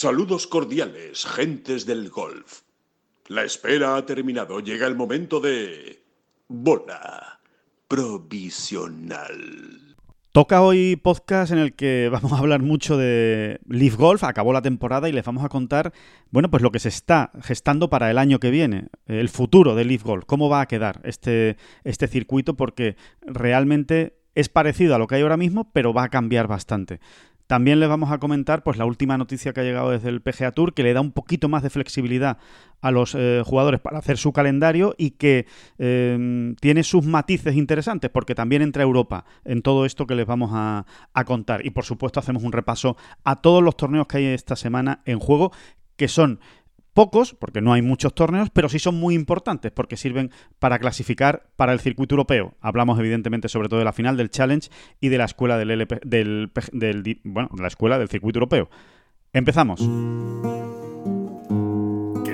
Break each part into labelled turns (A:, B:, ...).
A: Saludos cordiales, gentes del golf. La espera ha terminado. Llega el momento de... Bola provisional.
B: Toca hoy podcast en el que vamos a hablar mucho de Leaf Golf, acabó la temporada y les vamos a contar, bueno, pues lo que se está gestando para el año que viene, el futuro de Leaf Golf, cómo va a quedar este, este circuito, porque realmente es parecido a lo que hay ahora mismo, pero va a cambiar bastante. También les vamos a comentar pues la última noticia que ha llegado desde el PGA Tour, que le da un poquito más de flexibilidad a los eh, jugadores para hacer su calendario y que em, tiene sus matices interesantes, porque también entra Europa en todo esto que les vamos a, a contar. Y por supuesto hacemos un repaso a todos los torneos que hay esta semana en juego, que son Pocos, porque no hay muchos torneos, pero sí son muy importantes porque sirven para clasificar para el circuito europeo. Hablamos evidentemente sobre todo de la final del Challenge y de la escuela del, LP, del, bueno, la escuela del circuito europeo. Empezamos.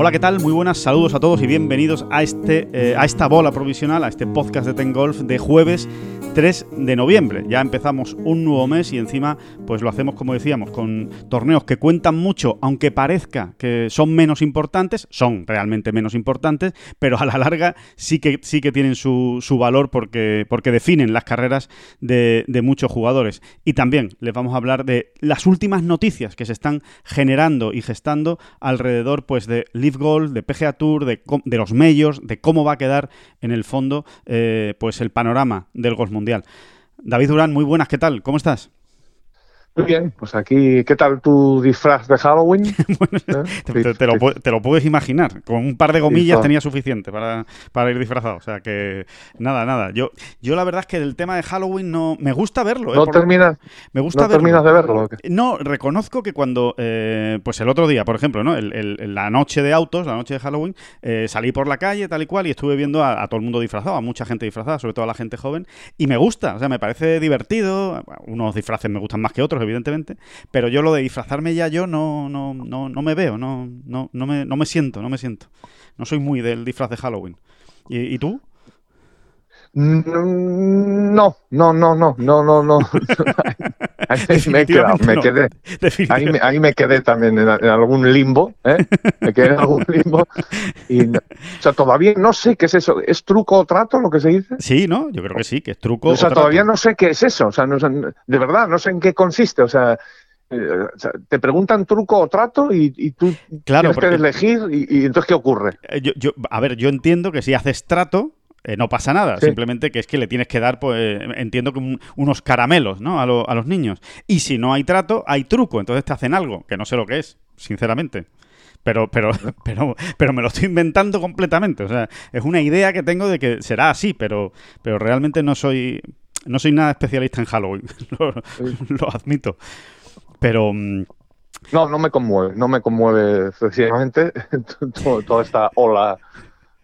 B: Hola, ¿qué tal? Muy buenas, saludos a todos y bienvenidos a, este, eh, a esta bola provisional, a este podcast de Ten Golf de jueves 3 de noviembre. Ya empezamos un nuevo mes y encima pues lo hacemos como decíamos con torneos que cuentan mucho, aunque parezca que son menos importantes, son realmente menos importantes, pero a la larga sí que, sí que tienen su, su valor porque, porque definen las carreras de, de muchos jugadores. Y también les vamos a hablar de las últimas noticias que se están generando y gestando alrededor pues de Leaf Golf, de PGA Tour, de, de los medios, de cómo va a quedar en el fondo eh, pues el panorama del golf mundial. David Durán, muy buenas, ¿qué tal? ¿Cómo estás?
C: Muy bien, pues aquí, ¿qué tal tu disfraz de Halloween?
B: bueno, ¿Eh? te, lo, te, lo, puedes imaginar. Con un par de gomillas tenía suficiente para, para, ir disfrazado. O sea que, nada, nada. Yo, yo la verdad es que del tema de Halloween no. Me gusta verlo.
C: ¿No, ¿eh? terminas, me gusta ¿no terminas de verlo?
B: No, reconozco que cuando. Eh, pues el otro día, por ejemplo, ¿no? El, el, la noche de autos, la noche de Halloween, eh, salí por la calle, tal y cual, y estuve viendo a, a, todo el mundo disfrazado, a mucha gente disfrazada, sobre todo a la gente joven. Y me gusta, o sea, me parece divertido. Unos disfraces me gustan más que otros, evidentemente, pero yo lo de disfrazarme ya yo no, no, no, no me veo, no, no, no, me, no me siento, no me siento. No soy muy del disfraz de Halloween. ¿Y, y tú?
C: No, no, no, no, no, no, no. ahí me, he quedado, me no. quedé. Ahí me, ahí me, quedé también en, en algún limbo, ¿eh? Me quedé en algún limbo. Y, o sea, todavía no sé qué es eso. ¿Es truco o trato lo que se dice?
B: Sí, ¿no? Yo creo que sí, que es truco
C: o sea,
B: o
C: todavía no sé qué es eso. O sea, no, de verdad, no sé en qué consiste. O sea, eh, o sea, te preguntan truco o trato y, y tú
B: claro,
C: tienes que elegir y, y, entonces ¿qué ocurre?
B: Yo, yo, a ver, yo entiendo que si haces trato, eh, no pasa nada, sí. simplemente que es que le tienes que dar, pues, entiendo que un, unos caramelos, ¿no? A, lo, a, los niños. Y si no hay trato, hay truco, entonces te hacen algo, que no sé lo que es, sinceramente. Pero, pero, pero, pero me lo estoy inventando completamente. O sea, es una idea que tengo de que será así, pero, pero realmente no soy, no soy nada especialista en Halloween, lo, lo admito. Pero... mm,
C: No, no me conmueve, no me conmueve excesivamente toda esta ola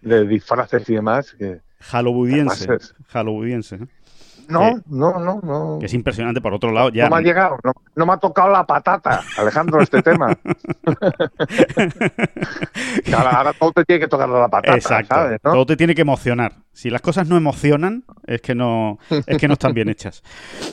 C: de disfraces y demás. Que,
B: Halloweeniense. Es... Halloweeniense. ¿eh?
C: No, no, no, no.
B: Que es impresionante, por otro lado. Ya...
C: No me ha llegado, no, no me ha tocado la patata, Alejandro, este tema. ahora, ahora, todo te tiene que tocar la patata.
B: Exacto.
C: ¿sabes, no?
B: Todo te tiene que emocionar. Si las cosas no emocionan, es que no, es que no están bien hechas.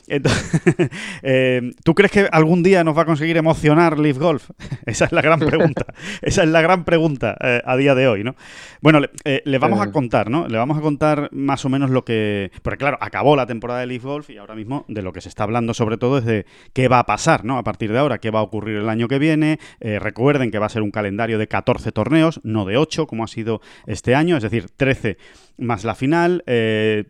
B: Entonces, eh, ¿Tú crees que algún día nos va a conseguir emocionar Leaf Golf? Esa es la gran pregunta. Esa es la gran pregunta eh, a día de hoy, ¿no? Bueno, le, eh, le vamos a contar, ¿no? Le vamos a contar más o menos lo que. Porque, claro, acabó la temporada de Leaf Golf y ahora mismo de lo que se está hablando, sobre todo, es de qué va a pasar, ¿no? A partir de ahora, qué va a ocurrir el año que viene. Eh, recuerden que va a ser un calendario de 14 torneos, no de 8, como ha sido este año, es decir, 13 más la final. Eh,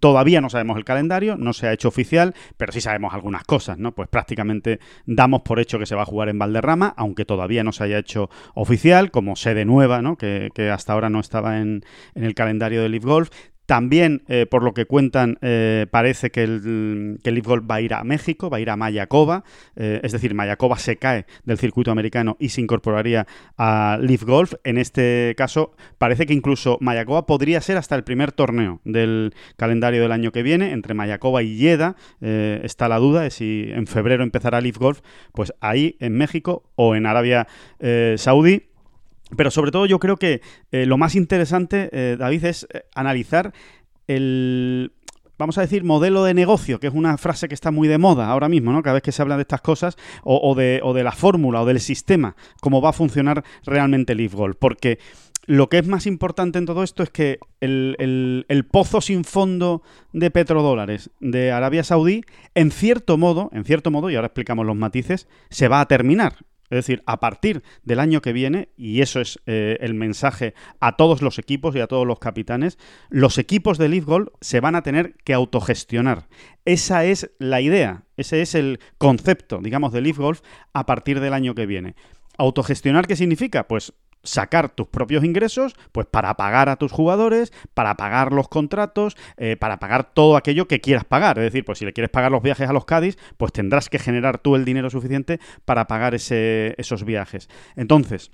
B: todavía no sabemos el calendario, no se ha hecho oficial, pero sí sabemos algunas cosas, ¿no? Pues prácticamente damos por hecho que se va a jugar en Valderrama, aunque todavía no se haya hecho oficial, como sede nueva, ¿no? Que, que hasta ahora no estaba en, en el calendario de Leaf Golf. También, eh, por lo que cuentan, eh, parece que el, que Golf va a ir a México, va a ir a Mayacoba, eh, es decir, Mayacoba se cae del circuito americano y se incorporaría a Leaf Golf. En este caso, parece que incluso Mayacoba podría ser hasta el primer torneo del calendario del año que viene, entre Mayacoba y Yeda. está la duda de si en febrero empezará Leaf Golf, pues ahí en México o en Arabia Saudí. Pero sobre todo yo creo que eh, lo más interesante, eh, David, es eh, analizar el, vamos a decir, modelo de negocio, que es una frase que está muy de moda ahora mismo, ¿no? Cada vez que se habla de estas cosas, o, de, la fórmula o del sistema, cómo va a funcionar realmente el Gold. Porque lo que es más importante en todo esto es que el, el, pozo sin fondo de petrodólares de Arabia Saudí, en cierto modo, en cierto modo, y ahora explicamos los matices, se va a terminar. Es decir, a partir del año que viene, y eso es eh, el mensaje a todos los equipos y a todos los capitanes, los equipos de Leaf Gold se van a tener que autogestionar. Esa es la idea, ese es el concepto, digamos, de Leaf Golf a partir del año que viene. ¿Autogestionar qué significa? Pues sacar tus propios ingresos, pues para pagar a tus jugadores, para pagar los contratos, eh, para pagar todo aquello que quieras pagar. Es decir, pues si le quieres pagar los viajes a los Cádiz, pues tendrás que generar tú el dinero suficiente para pagar ese, esos viajes. Entonces,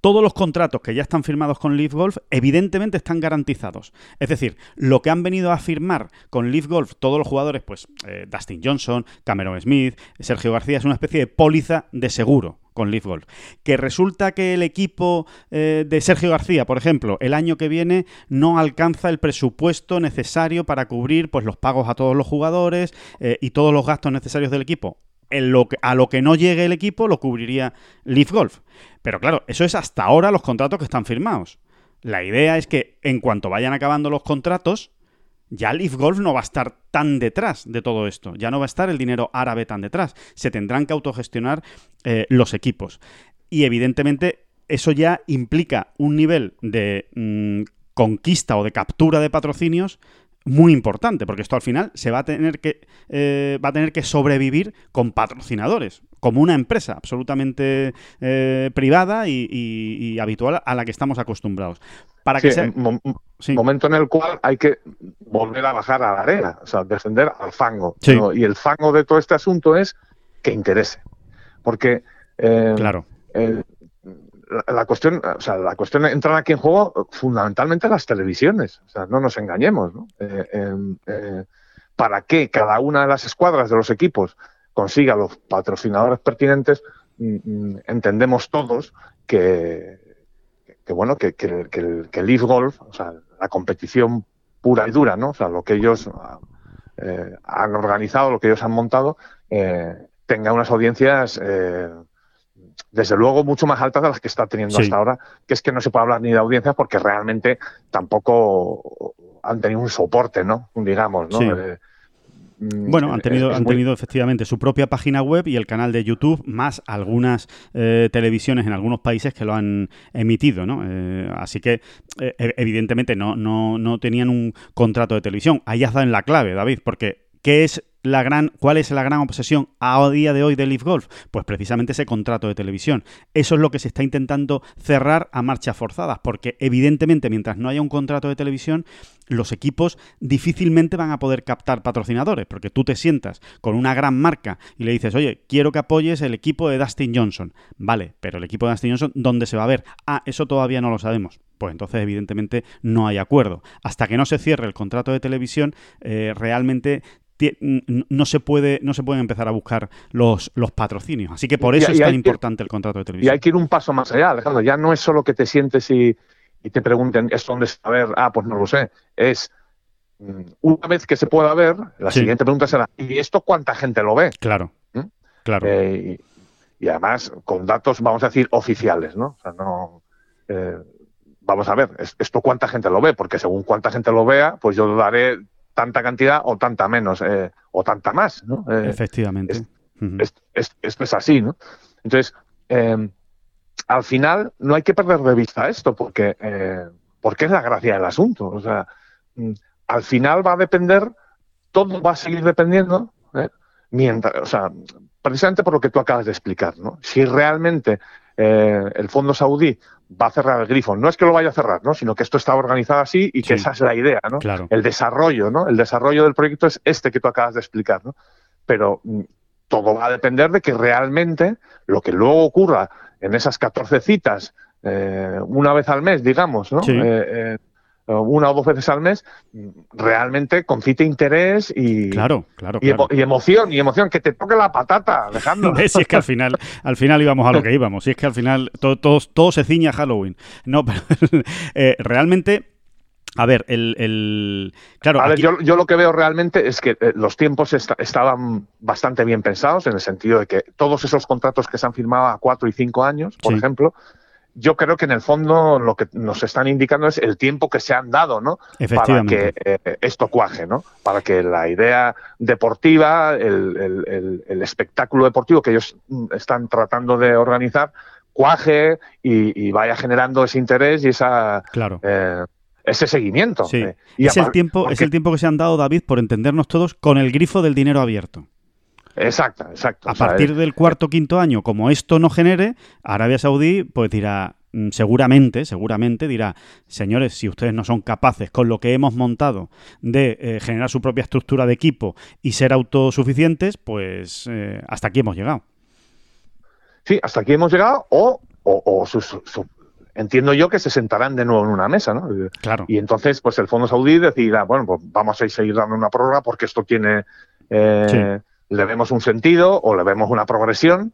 B: todos los contratos que ya están firmados con Leaf Golf evidentemente están garantizados. Es decir, lo que han venido a firmar con Leaf Golf todos los jugadores, pues eh, Dustin Johnson, Cameron Smith, Sergio García, es una especie de póliza de seguro con Leaf Golf. Que resulta que el equipo eh, de Sergio García, por ejemplo, el año que viene no alcanza el presupuesto necesario para cubrir pues, los pagos a todos los jugadores eh, y todos los gastos necesarios del equipo. a lo que no llegue el equipo lo cubriría Leaf Golf. Pero claro, eso es hasta ahora los contratos que están firmados. La idea es que en cuanto vayan acabando los contratos, ya Leaf Golf no va a estar tan detrás de todo esto, ya no va a estar el dinero árabe tan detrás, se tendrán que autogestionar eh, los equipos. Y evidentemente eso ya implica un nivel de mm, conquista o de captura de patrocinios muy importante, porque esto al final se va a tener que, eh, va a tener que sobrevivir con patrocinadores, como una empresa absolutamente eh, privada y, habitual a la que estamos acostumbrados.
C: Para que sea... Momento en el cual hay que volver a bajar a la arena, o sea, descender al fango. Y el fango de todo este asunto es que interese. Porque eh,
B: claro
C: la, cuestión, o sea, la cuestión entran aquí en juego fundamentalmente las televisiones. O sea, no nos engañemos, ¿no? Eh, em, eh, para que cada una de las escuadras de los equipos consiga los patrocinadores pertinentes, mm, mm, entendemos todos que, que bueno, que, que, que, el, que Leaf Golf, o sea, la competición pura y dura, ¿no? O sea, lo que ellos eh, han organizado, lo que ellos han montado, tenga unas audiencias desde luego mucho más altas de las que está teniendo hasta ahora, que es que no se puede hablar ni de audiencia porque realmente tampoco han tenido un soporte, ¿no? Digamos, ¿no? Eh,
B: bueno, han tenido, han tenido efectivamente su propia página web y el canal de YouTube, más algunas eh, televisiones en algunos países que lo han emitido, ¿no? Eh, así que, e-, evidentemente, no, no, no tenían un contrato de televisión. Ahí has dado en la clave, David, porque ¿qué es la gran, ¿cuál es la gran obsesión a día de hoy de Leaf Golf? Pues precisamente ese contrato de televisión. Eso es lo que se está intentando cerrar a marchas forzadas, porque evidentemente mientras no haya un contrato de televisión, los equipos difícilmente van a poder captar patrocinadores, porque tú te sientas con una gran marca y le dices, oye, quiero que apoyes el equipo de Dustin Johnson. Vale, pero el equipo de Dustin Johnson, ¿dónde se va a ver? Ah, eso todavía no lo sabemos pues entonces evidentemente no hay acuerdo. Hasta que no se cierre el contrato de televisión, eh, realmente no se puede no se pueden empezar a buscar los, los patrocinios. Así que por eso es tan importante el contrato de televisión.
C: Y hay que ir un paso más allá, Alejandro. Ya no es solo que te sientes y, te pregunten, ¿es donde saber? Ah, pues no lo sé. Es mm, una vez que se pueda ver, la siguiente pregunta será, ¿y esto cuánta gente lo ve?
B: Claro. ¿Mm? Claro.
C: Eh, y, además con datos, vamos a decir, oficiales, ¿no? O sea, no. Eh, vamos a ver, esto cuánta gente lo ve, porque según cuánta gente lo vea, pues yo daré tanta cantidad o tanta menos eh, o tanta más, ¿no?
B: Eh, Efectivamente.
C: esto es así, ¿no? Entonces, em, al final no hay que perder de vista esto porque, eh, porque es la gracia del asunto. O sea, mm, al final va a depender, todo va a seguir dependiendo, mientras, o sea, precisamente por lo que tú acabas de explicar, ¿no? Si realmente el fondo saudí va a cerrar el grifo. No es que lo vaya a cerrar, ¿no? Sino que esto está organizado así y que esa es la idea, ¿no? El desarrollo, ¿no? El desarrollo del proyecto es este que tú acabas de explicar, ¿no? Pero mm, todo va a depender de que realmente lo que luego ocurra en esas 14 citas, eh, una vez al mes, digamos, ¿no? Eh, eh, una o dos veces al mes, realmente concite interés y,
B: claro, claro,
C: y, emoción, y emoción, que te toque la patata, Alejandro.
B: si es que al final, al final íbamos a lo que íbamos, si es que al final todo, todo, todo se ciña a Halloween. No, pero realmente a ver, el. Claro.
C: A ver, yo, lo que veo realmente es que eh, los tiempos estaban bastante bien pensados, en el sentido de que todos esos contratos que se han firmado a cuatro y cinco años, por ejemplo, yo creo que en el fondo lo que nos están indicando es el tiempo que se han dado, ¿no? Para que eh, esto cuaje, ¿no? Para que la idea deportiva, el, espectáculo deportivo que ellos mm, están tratando de organizar, cuaje y, vaya generando ese interés y esa.
B: Claro.
C: Eh, ese seguimiento.
B: Sí. Eh, y es, el tiempo, es el tiempo que se han dado, David, por entendernos todos, con el grifo del dinero abierto.
C: Exacto, exacto.
B: A partir del cuarto o quinto año, como esto no genere, Arabia Saudí pues dirá, mm, seguramente, seguramente dirá, señores, si ustedes no son capaces con lo que hemos montado de eh, generar su propia estructura de equipo y ser autosuficientes, pues eh, hasta aquí hemos llegado.
C: Sí, hasta aquí hemos llegado o, entiendo yo que se sentarán de nuevo en una mesa, ¿no?
B: Claro.
C: Y entonces, pues el Fondo Saudí decidirá, bueno, pues vamos a seguir dando una prórroga porque esto tiene, eh, le vemos un sentido o le vemos una progresión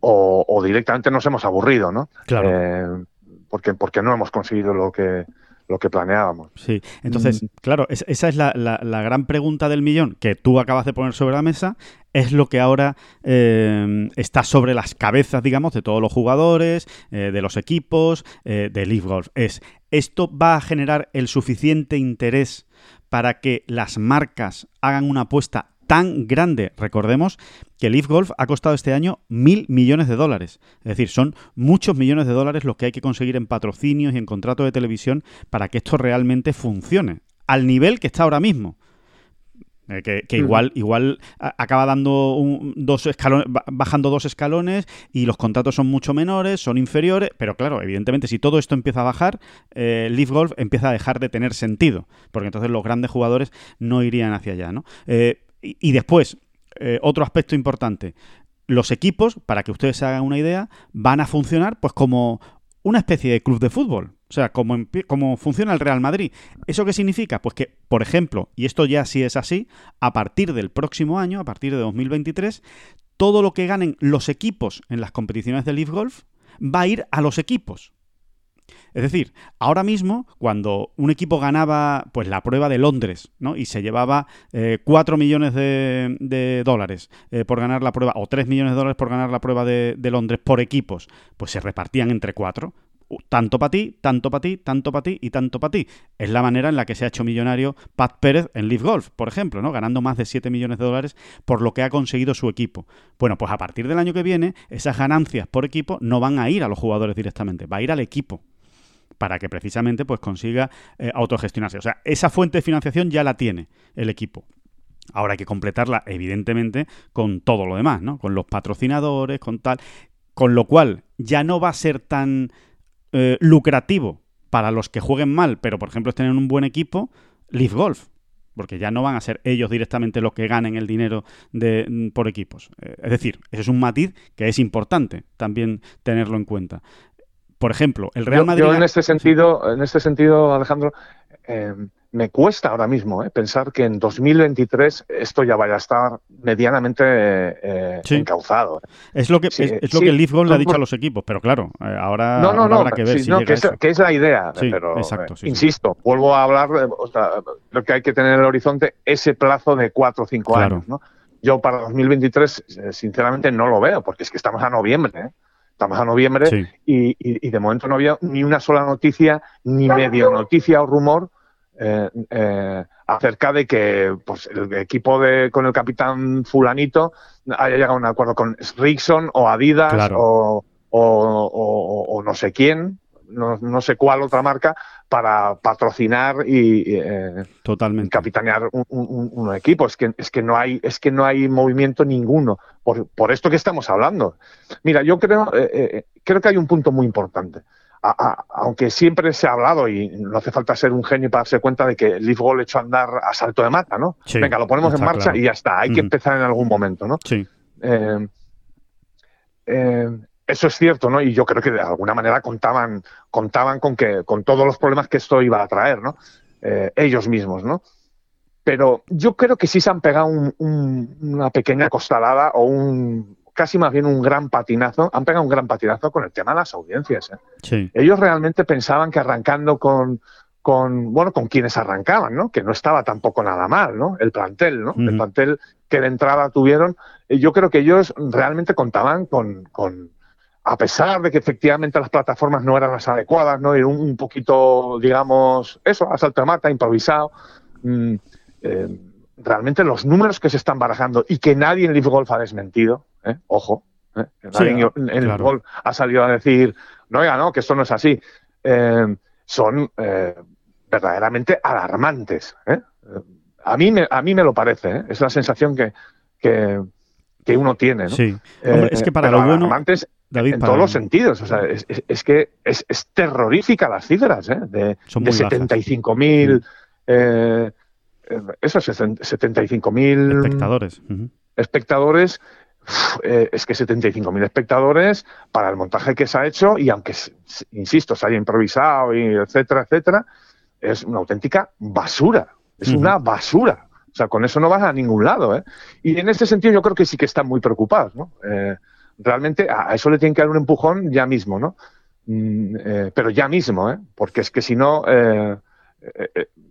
C: o, directamente nos hemos aburrido, ¿no?
B: Claro.
C: Eh, porque, porque no hemos conseguido lo que, lo que planeábamos.
B: Sí, entonces, mm. claro, esa es la, gran pregunta del millón que tú acabas de poner sobre la mesa, es lo que ahora eh, está sobre las cabezas, digamos, de todos los jugadores, eh, de los equipos, eh, de Leaf Golf. Es, ¿esto va a generar el suficiente interés para que las marcas hagan una apuesta tan grande. Recordemos que Leaf Golf ha costado este año mil millones de dólares. Es decir, son muchos millones de dólares los que hay que conseguir en patrocinios y en contratos de televisión para que esto realmente funcione. Al nivel que está ahora mismo. Eh, que, igual, igual acaba dando dos escalones, bajando dos escalones y los contratos son mucho menores, son inferiores, pero claro, evidentemente si todo esto empieza a bajar, eh, Leaf Golf empieza a dejar de tener sentido, porque entonces los grandes jugadores no irían hacia allá, ¿no? Eh, y, después, eh, otro aspecto importante, los equipos, para que ustedes se hagan una idea, van a funcionar pues como una especie de club de fútbol. O sea, como, como, funciona el Real Madrid. ¿Eso qué significa? Pues que, por ejemplo, y esto ya sí es así, a partir del próximo año, a partir de 2023, todo lo que ganen los equipos en las competiciones de Leaf Golf va a ir a los equipos. Es decir, ahora mismo, cuando un equipo ganaba pues la prueba de Londres, ¿no? Y se llevaba eh, 4 millones de, dólares eh, por ganar la prueba, o 3 millones de dólares por ganar la prueba de, Londres por equipos, pues se repartían entre cuatro tanto para ti, tanto para ti, tanto para ti y tanto para ti. Es la manera en la que se ha hecho millonario Pat Pérez en Leaf Golf, por ejemplo, ¿no? Ganando más de 7 millones de dólares por lo que ha conseguido su equipo. Bueno, pues a partir del año que viene, esas ganancias por equipo no van a ir a los jugadores directamente, va a ir al equipo para que precisamente pues consiga eh, autogestionarse. O sea, esa fuente de financiación ya la tiene el equipo. Ahora hay que completarla, evidentemente, con todo lo demás, ¿no? Con los patrocinadores, con tal. Con lo cual, ya no va a ser tan eh, lucrativo para los que jueguen mal, pero por ejemplo estén en un buen equipo, Leaf Golf. Porque ya no van a ser ellos directamente los que ganen el dinero de, mm, por equipos. Eh, es decir, ese es un matiz que es importante también tenerlo en cuenta por ejemplo, el Real Madrid.
C: Yo, en este sentido, en este sentido, Alejandro, eh, me cuesta ahora mismo eh, pensar que en 2023 esto ya vaya a estar medianamente eh, encauzado.
B: Es lo que es, lo que el Leaf Gold le ha dicho a los equipos, pero claro, ahora,
C: no, no,
B: no, habrá que ver si
C: que, es, que, es, la idea, pero insisto, vuelvo a hablar, o sea, lo que hay que tener en el horizonte ese plazo de cuatro o cinco años, ¿no? Yo para 2023, sinceramente, no lo veo, porque es que estamos a noviembre. ¿eh? Estamos a noviembre y, de momento no había ni una sola noticia, ni medio noticia o rumor eh, eh, acerca de que pues, el equipo de, con el capitán fulanito haya llegado a un acuerdo con Rickson o Adidas o, no sé quién. No, sé cuál otra marca para patrocinar y eh,
B: Totalmente.
C: capitanear un, equipo. Es que, es que no hay, es que no hay movimiento ninguno por, por esto que estamos hablando. Mira, yo creo, eh, eh, creo que hay un punto muy importante. aunque siempre se ha hablado y no hace falta ser un genio para darse cuenta de que el Leaf Goal hecho andar a salto de mata, ¿no? Venga, lo ponemos en marcha y ya está. Hay que empezar en algún momento, ¿no?
B: Sí.
C: Eso es cierto, ¿no? Y yo creo que de alguna manera contaban, contaban con que, con todos los problemas que esto iba a traer, ¿no? Eh, ellos mismos, ¿no? Pero yo creo que sí se han pegado una pequeña costalada o un casi más bien un gran patinazo, han pegado un gran patinazo con el tema de las audiencias. ¿eh?
B: Sí.
C: Ellos realmente pensaban que arrancando con, con, bueno, con quienes arrancaban, ¿no? Que no estaba tampoco nada mal, ¿no? El plantel, ¿no? El plantel que de entrada tuvieron, yo creo que ellos realmente contaban con, con, a pesar de que efectivamente las plataformas no eran las adecuadas, ¿no? Era un, poquito, digamos, eso, asalto de mata, improvisado. Mm, eh, realmente los números que se están barajando y que nadie en Leaf Golf ha desmentido, ¿eh? ojo, ¿eh? nadie en, el Golf ha salido a decir, no, oiga, no, que esto no es así, son verdaderamente alarmantes. A, mí me, a mí me lo parece, es la sensación que, que, uno tiene. ¿no?
B: Sí, Hombre, es que para lo bueno
C: en todos los sentidos. O sea, es, que es, terrorífica las cifras, ¿eh? De, de 75.000. Eh, eso, 75.000
B: espectadores.
C: Espectadores. Eh, es que 75.000 espectadores para el montaje que se ha hecho y aunque, insisto, se haya improvisado y etcétera, etcétera, es una auténtica basura. Es una basura. O sea, con eso no vas a ningún lado. ¿eh? Y en ese sentido yo creo que sí que están muy preocupados. ¿no? Eh, realmente a eso le tienen que dar un empujón ya mismo, ¿no? Mm, eh, pero ya mismo, ¿eh? Porque es que si no, eh,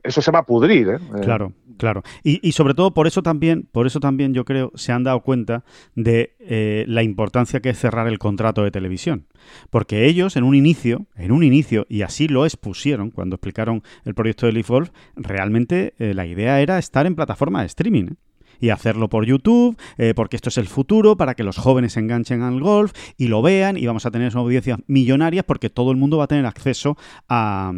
C: eso se va a pudrir, ¿eh?
B: Claro, claro. Y, sobre todo por eso también, por eso también yo creo se han dado cuenta de la importancia que es cerrar el contrato de televisión, porque ellos en un inicio, en un inicio y así lo expusieron cuando explicaron el proyecto de Leaf Golf, realmente la idea era estar en plataforma de streaming y hacerlo por YouTube, eh, porque esto es el futuro, para que los jóvenes se enganchen al golf y lo vean y vamos a tener audiencias millonarias porque todo el mundo va a tener acceso a,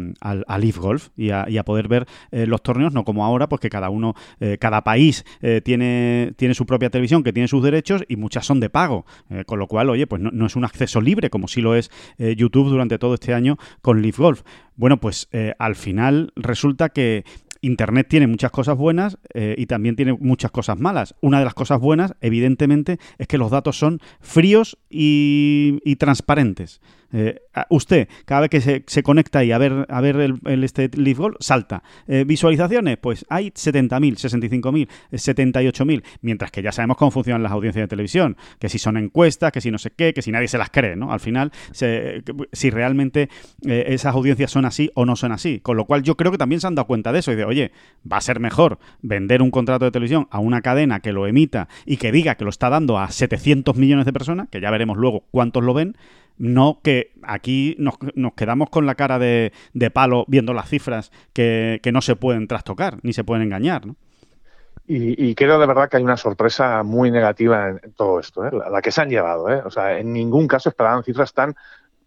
B: Leaf Golf y a, poder ver eh, los torneos, no como ahora, pues que cada uno, eh, cada país tiene, tiene su propia televisión, que tiene sus derechos y muchas son de pago, con lo cual, oye, pues no, no, es un acceso libre como sí lo es YouTube durante todo este año con Leaf Golf. Bueno, pues al final resulta que Internet tiene muchas cosas buenas eh, y también tiene muchas cosas malas. Una de las cosas buenas, evidentemente, es que los datos son fríos y transparentes. Eh, usted, cada vez que se, conecta y a ver, a ver el, este Leaf Goal, salta. Eh, visualizaciones, pues hay 70.000, 65.000, 78.000, mientras que ya sabemos cómo funcionan las audiencias de televisión, que si son encuestas, que si no sé qué, que si nadie se las cree, ¿no? Al final, si realmente eh, esas audiencias son así o no son así. Con lo cual yo creo que también se han dado cuenta de eso y de, oye, va a ser mejor vender un contrato de televisión a una cadena que lo emita y que diga que lo está dando a 700 millones de personas, que ya veremos luego cuántos lo ven, no que aquí nos, quedamos con la cara de, palo viendo las cifras que, no se pueden trastocar ni se pueden engañar, ¿no?
C: Y, creo de verdad que hay una sorpresa muy negativa en, todo esto, ¿eh? la, que se han llevado. ¿eh? O sea, en ningún caso esperaban cifras tan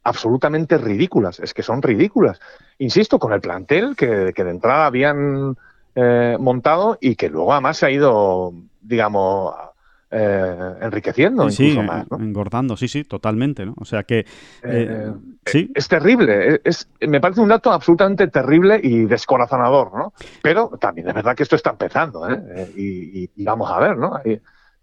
C: absolutamente ridículas. Es que son ridículas. Insisto, con el plantel que, de entrada habían eh, montado y que luego además se ha ido, digamos, eh, enriqueciendo incluso más.
B: Engordando, sí, sí, totalmente. ¿no? O sea que. Eh,
C: eh, sí. Es terrible. Es, me parece un dato absolutamente terrible y descorazonador, ¿no? Pero también es verdad que esto está empezando, ¿eh? Y, vamos a ver, ¿no?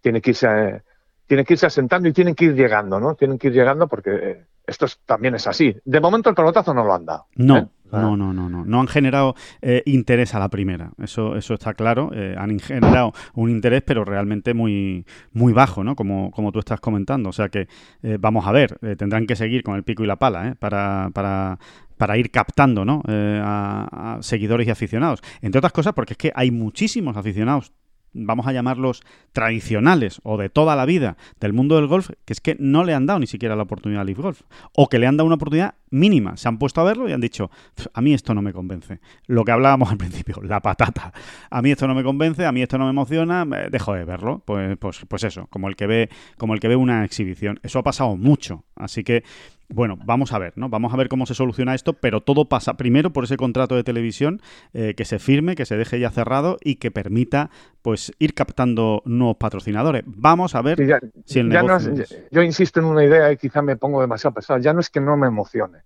C: tiene que irse. tiene que irse asentando y tienen que ir llegando, ¿no? Tienen que ir llegando porque esto también es así. De momento el pelotazo no lo han dado.
B: No, no, no, no, no. No han generado eh, interés a la primera. Eso, eso está claro. Eh, han generado un interés, pero realmente muy, muy bajo, ¿no? Como, como tú estás comentando. O sea que eh, vamos a ver. tendrán que seguir con el pico y la pala, Para, para, para ir captando ¿no? a, seguidores y aficionados. Entre otras cosas, porque es que hay muchísimos aficionados vamos a llamarlos tradicionales o de toda la vida del mundo del golf, que es que no le han dado ni siquiera la oportunidad a Leaf Golf. O que le han dado una oportunidad mínima. Se han puesto a verlo y han dicho, a mí esto no me convence. Lo que hablábamos al principio, la patata. A mí esto no me convence, a mí esto no me emociona, dejo de verlo. Pues, pues, pues eso, como el que ve, como el que ve una exhibición. Eso ha pasado mucho. Así que bueno, vamos a ver, ¿no? Vamos a ver cómo se soluciona esto, pero todo pasa primero por ese contrato de televisión eh, que se firme, que se deje ya cerrado y que permita, pues, ir captando nuevos patrocinadores. Vamos a ver si el negocio...
C: yo insisto en una idea y quizá me pongo demasiado pesado. Ya no es que no me emocione,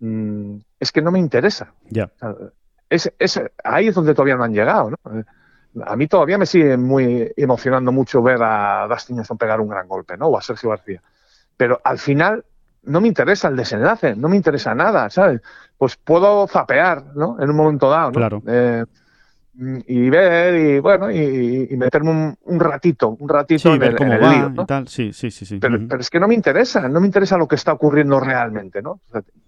C: mm, es que no me interesa.
B: Ya.
C: es, ahí es donde todavía no han llegado, ¿no? A mí todavía me sigue muy emocionando mucho ver a Dustin Johnson pegar un gran golpe, ¿no? O a Sergio García. Pero al final no me interesa el desenlace, no me interesa nada, ¿sabes? Pues puedo zapear, ¿no? En un momento dado, ¿no?
B: Claro.
C: Eh, y ver y bueno y, meterme un, ratito un ratito en, el, lío,
B: tal. Sí, sí, sí, sí.
C: Pero, pero, es que no me interesa no me interesa lo que está ocurriendo realmente no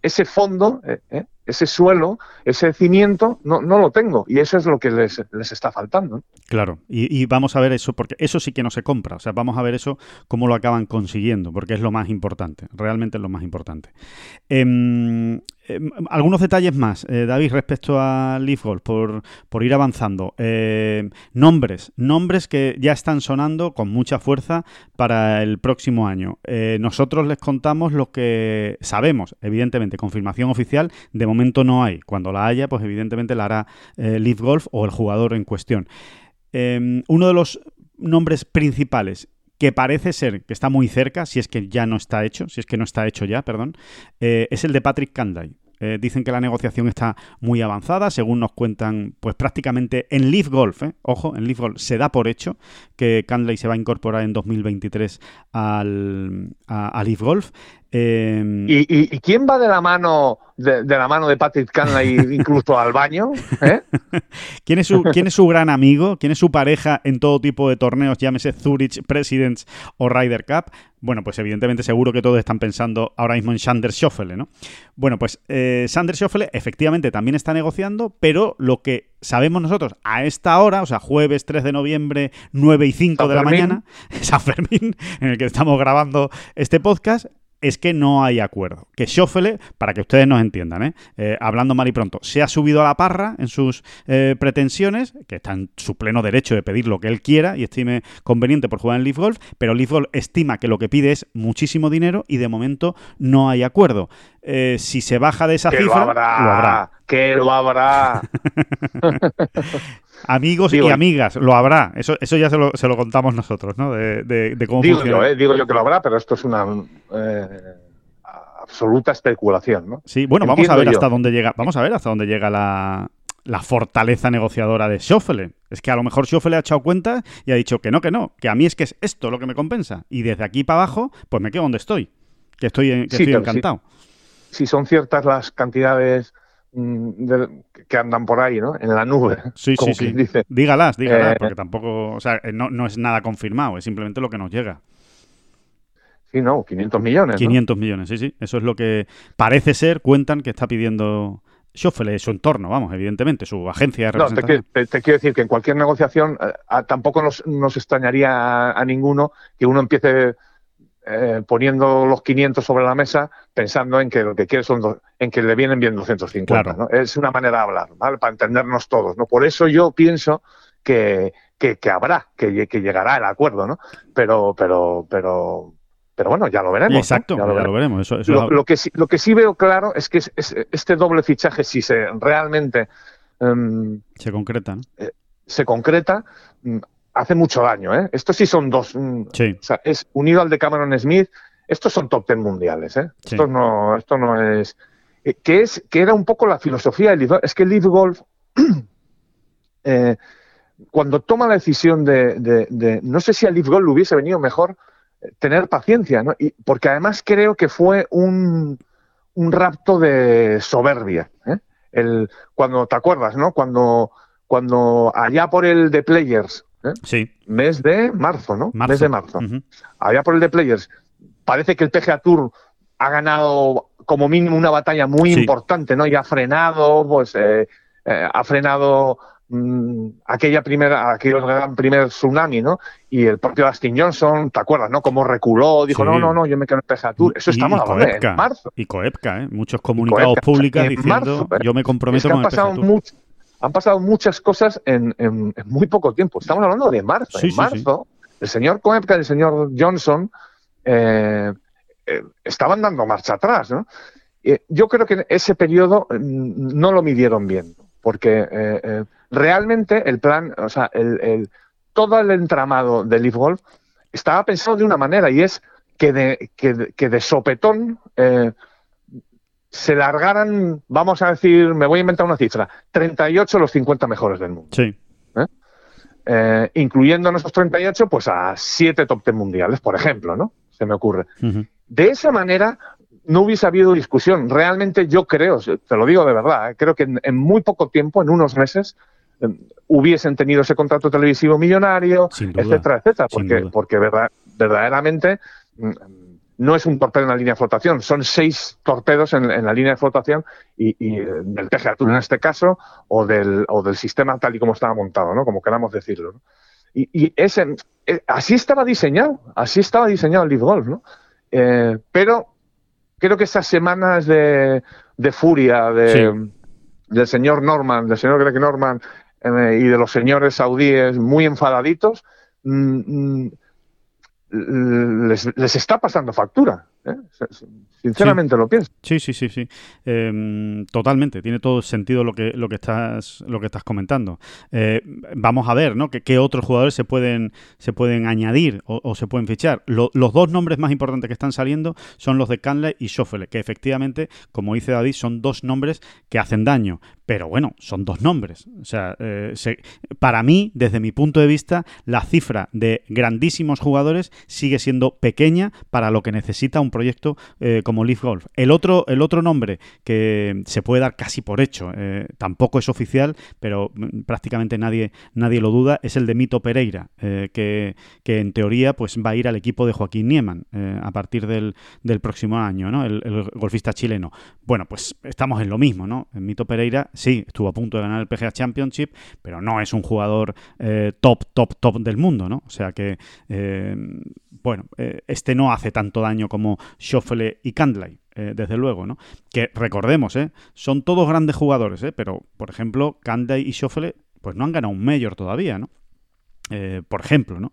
C: ese fondo eh, eh, ese suelo, ese cimiento, no, no, lo tengo. Y eso es lo que les, está faltando.
B: Claro, y, vamos a ver eso, porque eso sí que no se compra. O sea, vamos a ver eso, cómo lo acaban consiguiendo, porque es lo más importante. Realmente es lo más importante. Em, em, algunos detalles más, eh, David, respecto a Leaf Golf, por, por ir avanzando. Em, nombres, nombres que ya están sonando con mucha fuerza para el próximo año. Eh, nosotros les contamos lo que sabemos, evidentemente, confirmación oficial de momento no hay. Cuando la haya, pues evidentemente la hará eh, Leaf Golf o el jugador en cuestión. Em, uno de los nombres principales que parece ser que está muy cerca, si es que ya no está hecho, si es que no está hecho ya, perdón, eh, es el de Patrick Canday. Eh, dicen que la negociación está muy avanzada, según nos cuentan, pues prácticamente en Leaf Golf, ojo, en Leaf Golf se da por hecho que Canley se va a incorporar en 2023 al, a, Leaf Golf.
C: Em, ¿Y, quién va de la mano de, la mano de Patrick Canley incluso al baño? ¿eh?
B: ¿Quién, es su, ¿Quién es su gran amigo? ¿Quién es su pareja en todo tipo de torneos, llámese Zurich, Presidents o Ryder Cup? Bueno, pues evidentemente seguro que todos están pensando ahora mismo en Sander Schoffele, ¿no? Bueno, pues eh, Sander Schoffele efectivamente también está negociando, pero lo que sabemos nosotros a esta hora, o sea, jueves 3 de noviembre, 9 y 5 de la mañana, San Fermín, en el que estamos grabando este podcast, es que no hay acuerdo. Que Schoffele, para que ustedes nos entiendan, ¿eh? Eh, hablando mal y pronto, se ha subido a la parra en sus eh, pretensiones, que está en su pleno derecho de pedir lo que él quiera y estime conveniente por jugar en Leaf Golf, pero Leaf Golf estima que lo que pide es muchísimo dinero y de momento no hay acuerdo. si se baja de esa cifra, lo habrá.
C: Que lo habrá.
B: Amigos y amigas, lo habrá. Eso, eso ya se lo, se lo contamos nosotros, ¿no? De, de, cómo
C: digo
B: funciona.
C: Yo, eh, digo yo que lo habrá, pero esto es una eh, absoluta especulación, ¿no?
B: Sí, bueno, vamos a ver hasta dónde llega. Vamos a ver hasta dónde llega la, la fortaleza negociadora de Schoffele. Es que a lo mejor Schoffele ha echado cuenta y ha dicho que no, que no, que a mí es que es esto lo que me compensa. Y desde aquí para abajo, pues me quedo donde estoy. Que estoy, que estoy encantado.
C: si son ciertas las cantidades Mm, que andan por ahí, ¿no? En la nube.
B: Sí, sí, sí. Dice. Dígalas, dígalas, eh, porque tampoco, o sea, no, es nada confirmado, es simplemente lo que nos llega.
C: Sí, no, 500 millones.
B: 500 millones, sí, sí. Eso es lo que parece ser, cuentan que está pidiendo Schoffele, su entorno, vamos, evidentemente, su agencia de
C: representación. No, te, quiero decir que en cualquier negociación eh, tampoco nos, extrañaría a, ninguno que uno empiece eh, poniendo los 500 sobre la mesa pensando en que lo que quiere son en que le vienen bien 250. ¿no? Es una manera de hablar, ¿vale? Para entendernos todos. ¿no? Por eso yo pienso que, que, habrá, que, que, llegará el acuerdo, ¿no? Pero, pero, pero, pero bueno, ya lo veremos.
B: Exacto, ya lo, veremos. Eso,
C: lo, que sí, lo que sí veo claro es que este doble fichaje, si se realmente em,
B: se concreta,
C: eh, se concreta, hace mucho daño. ¿eh? Estos sí son dos. Mm,
B: sí.
C: O sea, es unido al de Cameron Smith. Estos son top ten mundiales. ¿eh? Esto, no, esto no es. Eh, que, es, que era un poco la filosofía del Es que el Leaf Golf, eh, cuando toma la decisión de, No sé si al Leaf Golf le hubiese venido mejor eh, tener paciencia, ¿no? Y, porque además creo que fue un, un rapto de soberbia. El, cuando te acuerdas, ¿no? Cuando, cuando allá por el de Players
B: ¿Eh? Sí.
C: Mes de marzo, ¿no? Mes de marzo. Había por el de Players. Parece que el PGA Tour ha ganado como mínimo una batalla muy importante, ¿no? Y ha frenado, pues, eh, eh, ha frenado mm, aquella primera, aquel gran primer tsunami, ¿no? Y el propio Dustin Johnson, ¿te acuerdas, no? Como reculó, dijo, no, no, no, yo me quedo en PGA Tour. Eso estamos hablando en marzo.
B: Y Coepka, ¿eh? Muchos comunicados públicos diciendo, yo me comprometo con el PGA Tour.
C: Han pasado muchas cosas en, muy poco tiempo. Estamos hablando de marzo. en marzo, el señor Koepka y el señor Johnson eh, eh, estaban dando marcha atrás, ¿no? Eh, yo creo que ese periodo mm, no lo midieron bien, porque realmente el plan, o sea, el, todo el entramado del Leaf Golf estaba pensado de una manera y es que de, que, de sopetón se largaran, vamos a decir, me voy a inventar una cifra, 38 los 50 mejores del mundo.
B: Sí.
C: incluyendo en esos 38, pues a 7 top 10 mundiales, por ejemplo, ¿no? Se me ocurre. De esa manera no hubiese habido discusión. Realmente yo creo, te lo digo de verdad, ¿eh? creo que en, muy poco tiempo, en unos meses, em, hubiesen tenido ese contrato televisivo millonario, etcétera, etcétera, porque, porque verdaderamente mm, no es un torpedo en la línea de flotación, son seis torpedos en, la línea de flotación y, y eh, del PGA en este caso o del, o del sistema tal y como estaba montado, ¿no? como queramos decirlo. Y, ese, eh, así estaba diseñado, así estaba diseñado el Leaf Golf, ¿no? Eh, pero creo que esas semanas de, furia de, del señor Norman, del señor Greg Norman eh, y de los señores saudíes muy enfadaditos, mm, mm, les, les, está pasando factura. ¿Eh? Sinceramente lo pienso.
B: Sí, sí, sí, sí. Em, totalmente. Tiene todo sentido lo que, lo que estás, lo que estás comentando. Eh, vamos a ver, ¿no? ¿Qué, otros jugadores se pueden, se pueden añadir o, se pueden fichar? los dos nombres más importantes que están saliendo son los de Canley y Schoffele, que efectivamente, como dice David, son dos nombres que hacen daño. Pero bueno, son dos nombres. O sea, eh, para mí, desde mi punto de vista, la cifra de grandísimos jugadores sigue siendo pequeña para lo que necesita un proyecto eh, como Leaf Golf. El otro, el otro nombre que se puede dar casi por hecho, eh, tampoco es oficial, pero mm, prácticamente nadie, nadie lo duda, es el de Mito Pereira, eh, que, en teoría pues, va a ir al equipo de Joaquín Nieman a partir del, próximo año, ¿no? El, golfista chileno. Bueno, pues estamos en lo mismo, ¿no? Mito Pereira sí, estuvo a punto de ganar el PGA Championship, pero no es un jugador top, top, top del mundo, ¿no? O sea que bueno, este no hace tanto daño como Schoffele y Candlay, eh, desde luego, ¿no? Que recordemos, ¿eh? Son todos grandes jugadores, ¿eh? Pero, por ejemplo, Candlay y Schoffele, pues no han ganado un mayor todavía, ¿no? por ejemplo, ¿no?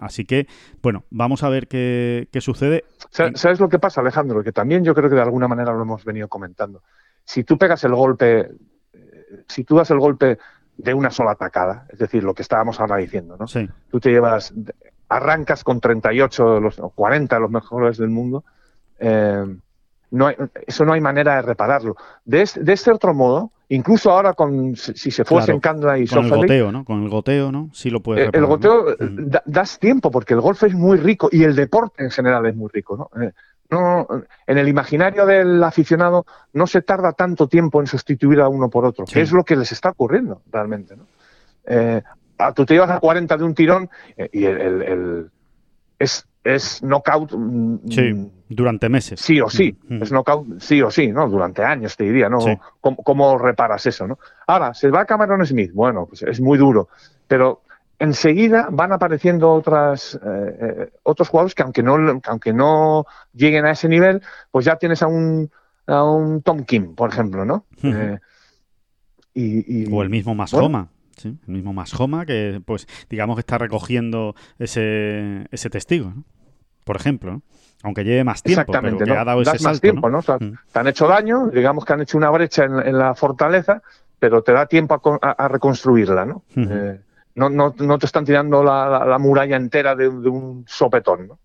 B: así que, bueno, vamos a ver qué, qué sucede.
C: ¿Sabes lo que pasa, Alejandro? Que también yo creo que de alguna manera lo hemos venido comentando. Si tú pegas el golpe, si tú das el golpe de una sola atacada, es decir, lo que estábamos ahora diciendo, ¿no?
B: Sí.
C: Tú te llevas arrancas con 38 los, o 40 los mejores del mundo, eh, no eso no hay manera de repararlo. De, este otro modo, incluso ahora con si se fuese en Candla y
B: Con el goteo, ¿no? Con el goteo, ¿no? Sí lo puedes
C: eh, El goteo eh, mm. das tiempo porque el golf es muy rico y el deporte en general es muy rico, ¿no? no, en el imaginario del aficionado no se tarda tanto tiempo en sustituir a uno por otro, que es lo que les está ocurriendo realmente. ¿no? Tú te llevas a 40 de un tirón eh, y el, es, es knockout.
B: Mm, sí, durante meses.
C: Sí o sí, mm, mm. es knockout sí o sí, ¿no? Durante años te diría, ¿no? ¿Cómo, reparas eso, no? Ahora, se va Cameron Smith, bueno, pues es muy duro, pero enseguida van apareciendo otras, eh, eh, otros jugadores que aunque no, aunque no lleguen a ese nivel, pues ya tienes a un, a un Tom Kim, por ejemplo, ¿no?
B: y, o el mismo Mascoma el mismo Mashoma que, pues, digamos que está recogiendo ese, ese testigo, por ejemplo, aunque lleve más tiempo, pero que ha dado ese más
C: tiempo, ¿no? Mm. Te han hecho daño, digamos que han hecho una brecha en, la fortaleza, pero te da tiempo a, reconstruirla, ¿no? Eh, ¿no? no, no, te están tirando la, muralla entera de, un sopetón, ¿no?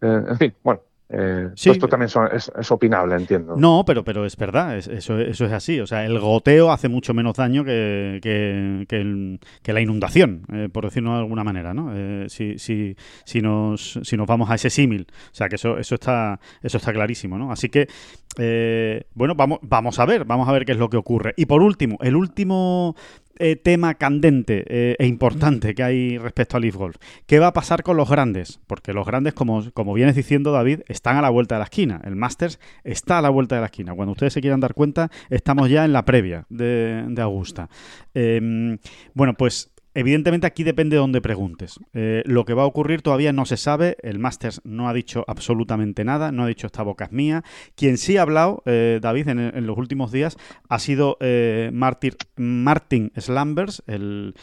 C: Eh, en fin, bueno, eh, esto también es, opinable, entiendo.
B: No, pero, pero es verdad, eso, eso es así. O sea, el goteo hace mucho menos daño que, que, la inundación, eh, por decirlo de alguna manera, ¿no? Eh, si, si, si, nos, si nos vamos a ese símil. O sea, que eso, eso, está, eso está clarísimo, ¿no? Así que, bueno, vamos, vamos a ver, vamos a ver qué es lo que ocurre. Y por último, el último eh, tema candente eh, e importante que hay respecto al Leaf Golf. ¿Qué va a pasar con los grandes? Porque los grandes, como, como vienes diciendo David, están a la vuelta de la esquina. El Masters está a la vuelta de la esquina. Cuando ustedes se quieran dar cuenta, estamos ya en la previa de, de Augusta. Em, bueno, pues Evidentemente aquí depende de dónde preguntes. Eh, lo que va a ocurrir todavía no se sabe. El Masters no ha dicho absolutamente nada, no ha dicho esta boca es mía. Quien sí ha hablado, eh, David, en, los últimos días ha sido eh, Martin, Slambers, el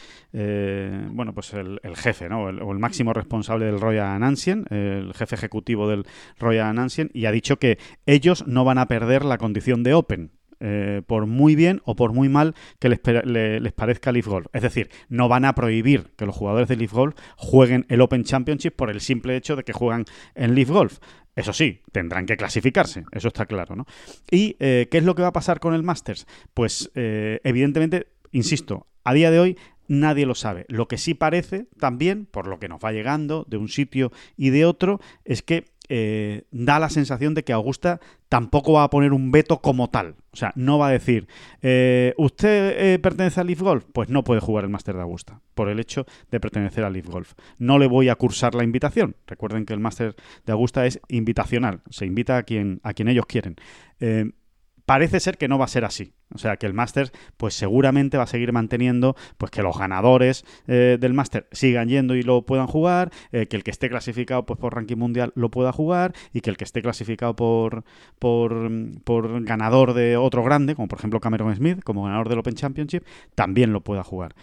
B: bueno pues el, jefe, ¿no? o el máximo responsable del Royal Ancien, el jefe ejecutivo del Royal Ancien, y ha dicho que ellos no van a perder la condición de Open. Eh, por muy bien o por muy mal que les, parezca Leaf Golf. Es decir, no van a prohibir que los jugadores de Leaf Golf jueguen el Open Championship por el simple hecho de que juegan en Leaf Golf. Eso sí, tendrán que clasificarse, eso está claro, ¿no? ¿Y eh, qué es lo que va a pasar con el Masters? Pues eh, evidentemente, insisto, a día de hoy nadie lo sabe. Lo que sí parece también, por lo que nos va llegando de un sitio y de otro, es que eh, da la sensación de que Augusta tampoco va a poner un veto como tal. O sea, no va a decir, eh, ¿usted eh, pertenece al Leaf Golf? Pues no puede jugar el Máster de Augusta, por el hecho de pertenecer al Leaf Golf. No le voy a cursar la invitación. Recuerden que el Máster de Augusta es invitacional, se invita a quien, a quien ellos quieren. Parece ser que no va a ser así. O sea, que el Masters, pues seguramente va a seguir manteniendo, pues que los ganadores eh, del Master sigan yendo y lo puedan jugar, eh, que el que esté clasificado pues por ranking mundial lo pueda jugar y que el que esté clasificado por, por, por ganador de otro grande, como por ejemplo Cameron Smith, como ganador del Open Championship, también lo pueda jugar.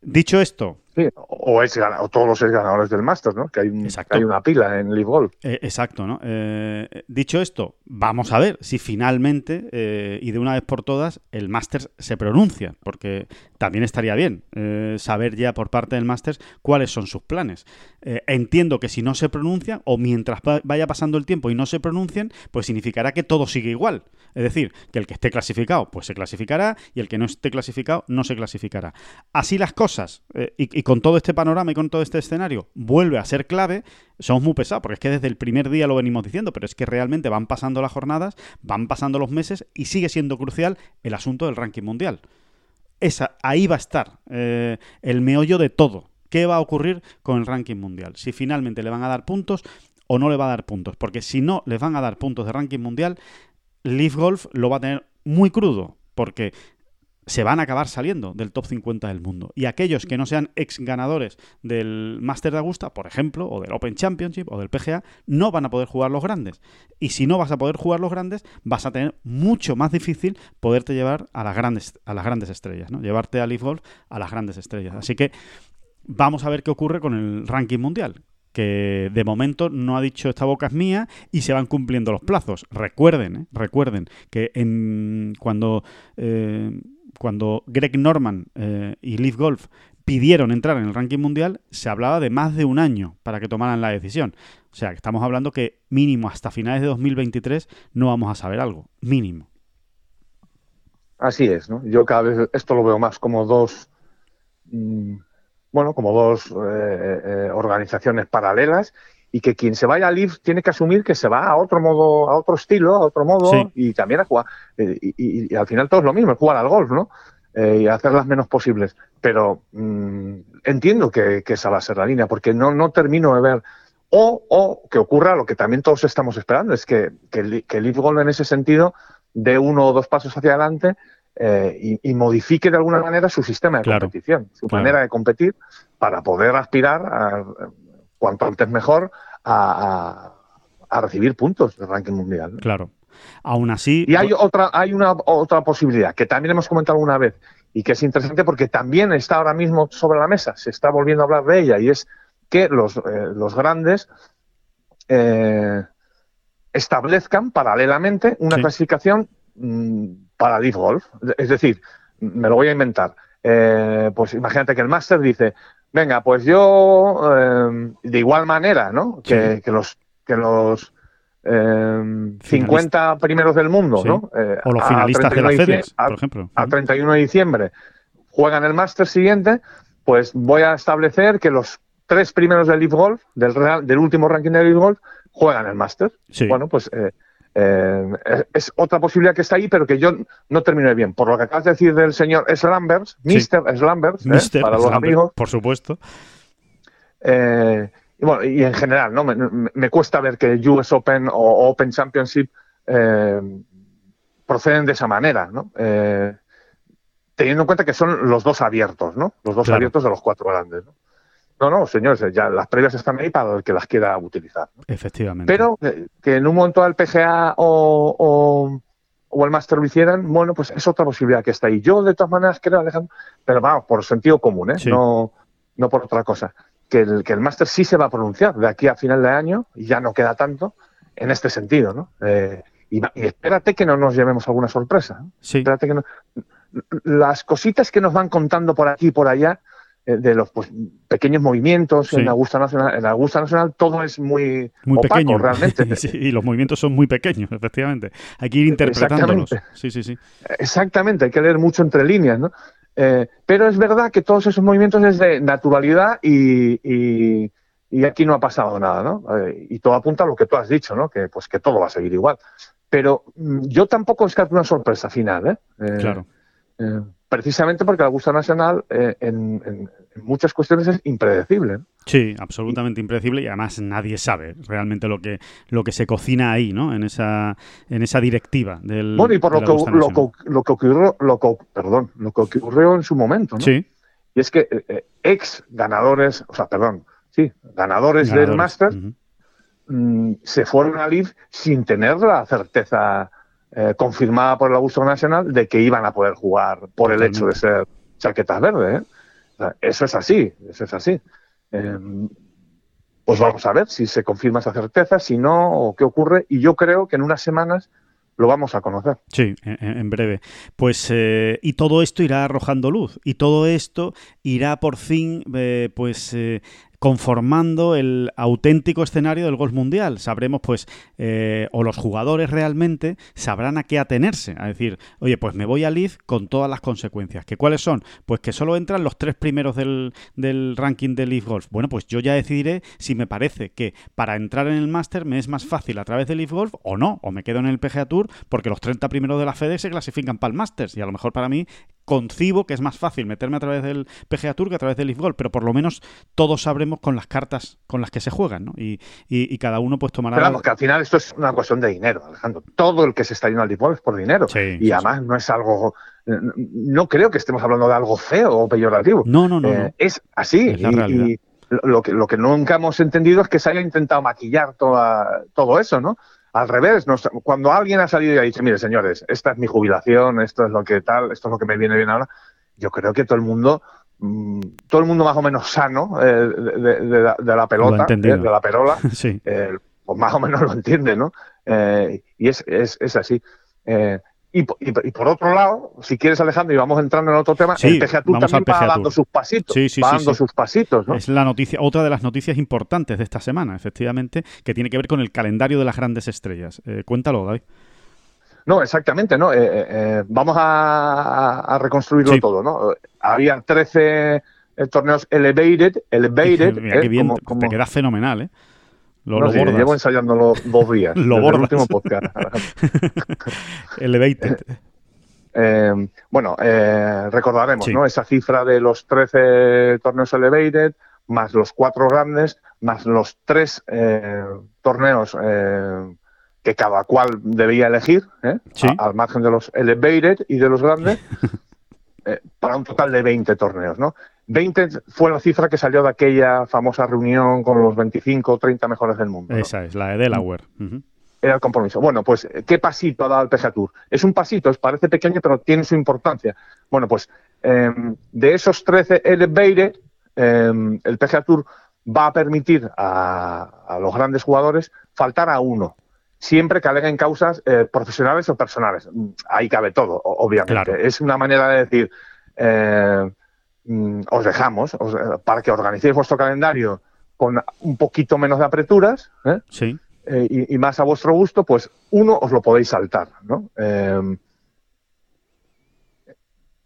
B: Dicho esto,
C: o, es, o todos los ganadores del Masters, ¿no? Que hay, hay una pila en Live Golf.
B: Eh, exacto, ¿no? Eh, dicho esto, vamos a ver si finalmente eh, y de una vez por todas el Masters se pronuncia, porque también estaría bien saber ya por parte del Masters cuáles son sus planes. entiendo que si no se pronuncian o mientras vaya pasando el tiempo y no se pronuncien, pues significará que todo sigue igual. Es decir, que el que esté clasificado, pues se clasificará y el que no esté clasificado, no se clasificará. Así las cosas, y, y con todo este panorama y con todo este escenario vuelve a ser clave, somos muy pesados, porque es que desde el primer día lo venimos diciendo, pero es que realmente van pasando las jornadas, van pasando los meses y sigue siendo crucial el asunto del ranking mundial. Esa, ahí va a estar eh, el meollo de todo. ¿Qué va a ocurrir con el ranking mundial? Si finalmente le van a dar puntos o no le va a dar puntos. Porque si no les van a dar puntos de ranking mundial, Leaf Golf lo va a tener muy crudo. Porque se van a acabar saliendo del top 50 del mundo. Y aquellos que no sean ex ganadores del Master de Augusta, por ejemplo, o del Open Championship o del PGA, no van a poder jugar los grandes. Y si no vas a poder jugar los grandes, vas a tener mucho más difícil poderte llevar a las grandes, a las grandes estrellas, ¿no? Llevarte a Leaf Golf a las grandes estrellas. Así que vamos a ver qué ocurre con el ranking mundial que de momento no ha dicho esta boca es mía y se van cumpliendo los plazos. Recuerden, ¿eh? recuerden que en, cuando eh, cuando Greg Norman eh, y Leaf Golf pidieron entrar en el ranking mundial, se hablaba de más de un año para que tomaran la decisión. O sea, que estamos hablando que mínimo hasta finales de 2023 no vamos a saber algo. Mínimo.
C: Así es, ¿no? Yo cada vez esto lo veo más como dos, mm, bueno, como dos eh, eh, organizaciones paralelas y que quien se vaya a Leaf tiene que asumir que se va a otro modo, a otro estilo, a otro modo y también a jugar. Eh, y, al final todo es lo mismo, es jugar al golf, ¿no? Eh, y hacer las menos posibles. Pero mm, entiendo que, esa va a ser la línea, porque no, no termino de ver. O, o que ocurra lo que también todos estamos esperando, es que, que, que Leaf Golf en ese sentido dé uno o dos pasos hacia adelante eh, y, modifique de alguna manera su sistema de competición, su manera de competir, para poder aspirar a cuanto antes mejor a, recibir puntos de ranking mundial.
B: Claro. Aún así.
C: Y hay otra, hay una otra posibilidad que también hemos comentado alguna vez y que es interesante porque también está ahora mismo sobre la mesa, se está volviendo a hablar de ella, y es que los, eh, los grandes eh, establezcan paralelamente una clasificación mm, para Leaf Golf. Es decir, me lo voy a inventar. Eh, pues imagínate que el máster dice, Venga, pues yo em, de igual manera, ¿no? Que, los que los 50 em, primeros del mundo, ¿no?
B: Eh, o los finalistas de la FedEx, por ejemplo.
C: A 31 de diciembre juegan el máster siguiente, pues voy a establecer que los tres primeros del Leaf Golf, del, del último ranking del Leaf Golf, juegan el máster. Bueno, pues eh, Eh, es, otra posibilidad que está ahí, pero que yo no termino bien. Por lo que acabas de decir del señor Slambers, Mr. Slambers, ¿eh? para los amigos.
B: Por supuesto.
C: Eh, y, bueno, y en general, ¿no? Me, cuesta ver que US Open o Open Championship proceden de esa manera, ¿no? teniendo en cuenta que son los dos abiertos, ¿no? Los dos abiertos de los cuatro grandes, ¿no? No, no, señores, ya las previas están ahí para el que las quiera utilizar.
B: Efectivamente.
C: Pero que, en un momento el PGA o, el Master lo hicieran, bueno, pues es otra posibilidad que está ahí. Yo, de todas maneras, creo, Alejandro, pero vamos, por sentido común, ¿eh? No, no por otra cosa. Que el, que el Master sí se va a pronunciar de aquí a final de año, y ya no queda tanto, en este sentido, ¿no? Eh, y, espérate que no nos llevemos alguna sorpresa.
B: Sí.
C: Espérate que no. Las cositas que nos van contando por aquí y por allá, eh, de los pues, pequeños movimientos en Augusta Nacional. En Augusta Nacional todo es muy,
B: muy pequeño
C: realmente.
B: y los movimientos son muy pequeños, efectivamente. Hay que ir interpretándolos.
C: Sí, sí, sí. Exactamente, hay que leer mucho entre líneas, ¿no? Eh, pero es verdad que todos esos movimientos es de naturalidad y, y, aquí no ha pasado nada, ¿no? Eh, y todo apunta a lo que tú has dicho, ¿no? Que pues que todo va a seguir igual. Pero mm, yo tampoco descarto una sorpresa final, ¿eh?
B: claro
C: precisamente porque la Augusta Nacional eh, en, muchas cuestiones es impredecible.
B: Sí, absolutamente impredecible y además nadie sabe realmente lo que lo que se cocina ahí, ¿no? En esa en esa directiva del
C: Bueno, y por lo que, lo, que, ocurrió, lo perdón, lo que ocurrió en su momento, ¿no?
B: Sí.
C: Y es que eh, eh, ex ganadores, o sea, perdón, sí, ganadores, del Master mm, se fueron a LIV sin tener la certeza eh, confirmada por el Augusto Nacional de que iban a poder jugar por el hecho de ser chaquetas verdes. ¿eh? eso es así, eso es así. Em, pues vamos a ver si se confirma esa certeza, si no, o qué ocurre. Y yo creo que en unas semanas lo vamos a conocer.
B: Sí, en, breve. Pues eh, y todo esto irá arrojando luz y todo esto irá por fin, pues conformando el auténtico escenario del golf mundial. Sabremos, pues, eh, o los jugadores realmente sabrán a qué atenerse. A decir, oye, pues me voy a Leaf con todas las consecuencias. ¿Que cuáles son? Pues que solo entran los tres primeros del, del ranking de Leaf Golf. Bueno, pues yo ya decidiré si me parece que para entrar en el Master me es más fácil a través de Leaf Golf o no, o me quedo en el PGA Tour porque los 30 primeros de la FED se clasifican para el Masters y a lo mejor para mí concibo que es más fácil meterme a través del PGA Tour que a través del Leaf Golf, pero por lo menos todos sabremos con las cartas con las que se juegan, ¿no? Y, cada uno pues tomará...
C: Pero que al final esto es una cuestión de dinero, Alejandro. Todo el que se está yendo al Leaf Golf es por dinero. y además no es algo... No creo que estemos hablando de algo feo o peyorativo.
B: No, no, no. Eh,
C: es así. y, lo que, lo que nunca hemos entendido es que se haya intentado maquillar toda, todo eso, ¿no? Al revés, cuando alguien ha salido y ha dicho, mire señores, esta es mi jubilación, esto es lo que tal, esto es lo que me viene bien ahora, yo creo que todo el mundo, mm, todo el mundo más o menos sano eh, de, la, pelota, eh, de la perola, eh, pues más o menos lo entiende, ¿no? y es, es, es así. Y, por otro lado, si quieres, Alejandro, y vamos entrando en otro tema, el PGA Tour también va dando sus pasitos. va dando sus pasitos, ¿no?
B: Es la noticia, otra de las noticias importantes de esta semana, efectivamente, que tiene que ver con el calendario de las grandes estrellas. Eh, cuéntalo, David.
C: No, exactamente, ¿no? Eh, eh, vamos a, reconstruirlo todo, ¿no? Había 13 torneos elevated, elevated.
B: Mira, qué bien, te queda fenomenal, ¿eh?
C: Lo, llevo ensayándolo dos días.
B: lo.
C: El último podcast.
B: Elevated.
C: Eh, bueno, eh, recordaremos, ¿no? Esa cifra de los 13 torneos Elevated, más los cuatro grandes, más los tres eh, torneos que cada cual debía elegir, al margen de los Elevated y de los grandes, para un total de 20 torneos, ¿no? 20 fue la cifra que salió de aquella famosa reunión con los 25 o 30 mejores del mundo.
B: Esa es, la de Delaware.
C: Era el compromiso. Bueno, pues, ¿qué pasito ha dado el PGA Tour? Es un pasito, parece pequeño, pero tiene su importancia. Bueno, pues, em, de esos 13 elevated, em, el PGA Tour va a permitir a, los grandes jugadores faltar a uno, siempre que aleguen causas eh, profesionales o personales. Ahí cabe todo, obviamente. Es una manera de decir, eh, Mm, os dejamos para que organicéis vuestro calendario con un poquito menos de apreturas
B: ¿eh? sí.
C: Eh, y, más a vuestro gusto, pues uno os lo podéis saltar, ¿no? Em,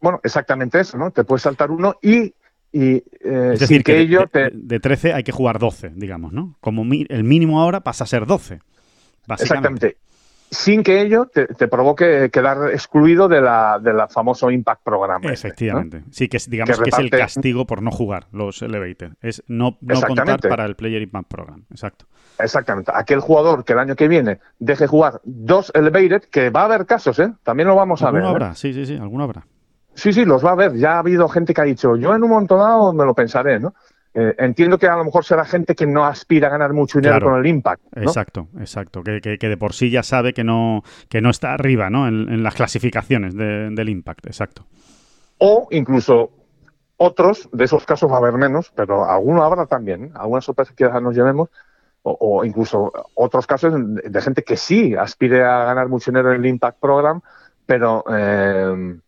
C: bueno, exactamente eso, ¿no? Te puedes saltar uno y y
B: eh, es decir, que, ello de, de, 13 hay que jugar 12, digamos, ¿no? Como el mínimo ahora pasa a ser 12.
C: Exactamente. Sin que ello te, provoque quedar excluido de la, de la famoso Impact Program.
B: Este, Efectivamente. Sí, que es, digamos que, es el castigo por no jugar los Elevated. Es no, no contar para el Player Impact Program. Exacto.
C: Exactamente. Aquel jugador que el año que viene deje jugar dos Elevated, que va a haber casos, ¿eh? También lo vamos a ver.
B: ¿Alguno
C: ¿eh?
B: habrá? Sí, sí, sí, alguno habrá.
C: Sí, sí, los va a haber. Ya ha habido gente que ha dicho, yo en un momento dado me lo pensaré, ¿no? Eh, entiendo que a lo mejor será gente que no aspira a ganar mucho dinero con el impact.
B: Exacto, exacto. Que, de por sí ya sabe que no, que no está arriba ¿no? En, las clasificaciones del impact, exacto.
C: O incluso otros, de esos casos va a haber menos, pero alguno habrá también, algunas sorpresas que nos llevemos, o, incluso otros casos de, gente que sí aspire a ganar mucho dinero en el Impact Program, pero eh,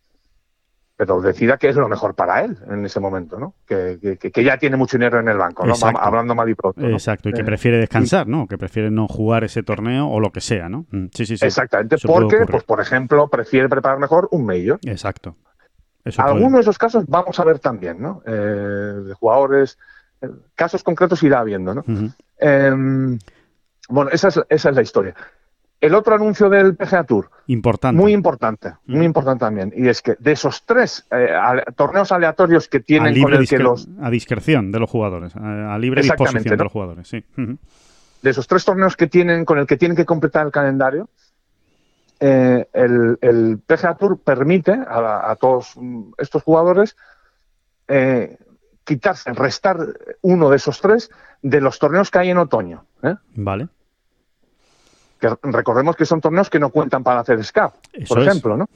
C: pero decida que es lo mejor para él en ese momento, ¿no? Que, que, ya tiene mucho dinero en el banco, ¿no? Hablando mal y pronto.
B: Exacto, y que eh, prefiere descansar, ¿no? Que prefiere no jugar ese torneo o lo que sea, ¿no?
C: Mm, sí, sí, sí. Exactamente, porque, pues, por ejemplo, prefiere preparar mejor un mayor.
B: Exacto.
C: Algunos de esos casos vamos a ver también, ¿no? Eh, de jugadores, eh, casos concretos irá viendo, ¿no? Em, bueno, esa es, esa es la historia. El otro anuncio del PGA Tour.
B: Importante.
C: Muy importante, muy mm. importante también. Y es que de esos tres eh, torneos aleatorios que tienen con el que los.
B: A discreción de los jugadores, a, libre disposición de los jugadores, sí.
C: De esos tres torneos que tienen con el que tienen que completar el calendario, eh, el, PGA Tour permite a, todos estos jugadores eh, quitarse, restar uno de esos tres de los torneos que hay en otoño.
B: Vale
C: recordemos que son torneos que no cuentan para hacer SCAP, por ejemplo, ¿no?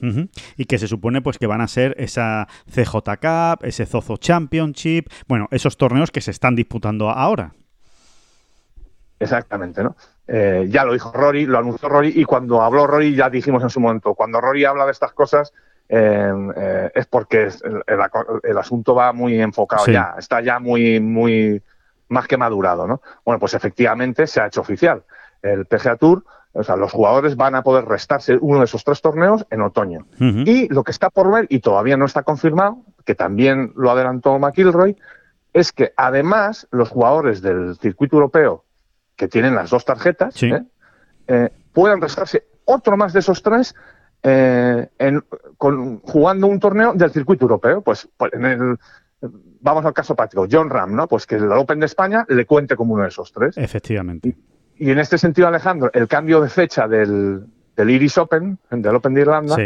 B: Y que se supone pues que van a ser esa CJ Cup, ese Zozo Championship, bueno, esos torneos que se están disputando ahora.
C: Exactamente, ¿no? Eh, ya lo dijo Rory, lo anunció Rory, y cuando habló Rory ya dijimos en su momento, cuando Rory habla de estas cosas eh, eh, es porque el, asunto va muy enfocado ya, está ya muy, muy más que madurado, ¿no? Bueno, pues efectivamente se ha hecho oficial. El PGA Tour o sea, los jugadores van a poder restarse uno de esos tres torneos en otoño. Y lo que está por ver, y todavía no está confirmado, que también lo adelantó McIlroy, es que además los jugadores del circuito europeo que tienen las dos tarjetas ¿eh? Eh, puedan restarse otro más de esos tres eh, jugando un torneo del circuito europeo. Pues, pues, en el, vamos al caso práctico, John Ram, ¿no? Pues que el Open de España le cuente como uno de esos tres.
B: Efectivamente.
C: Y en este sentido, Alejandro, el cambio de fecha del, del Iris Open, del Open de Irlanda,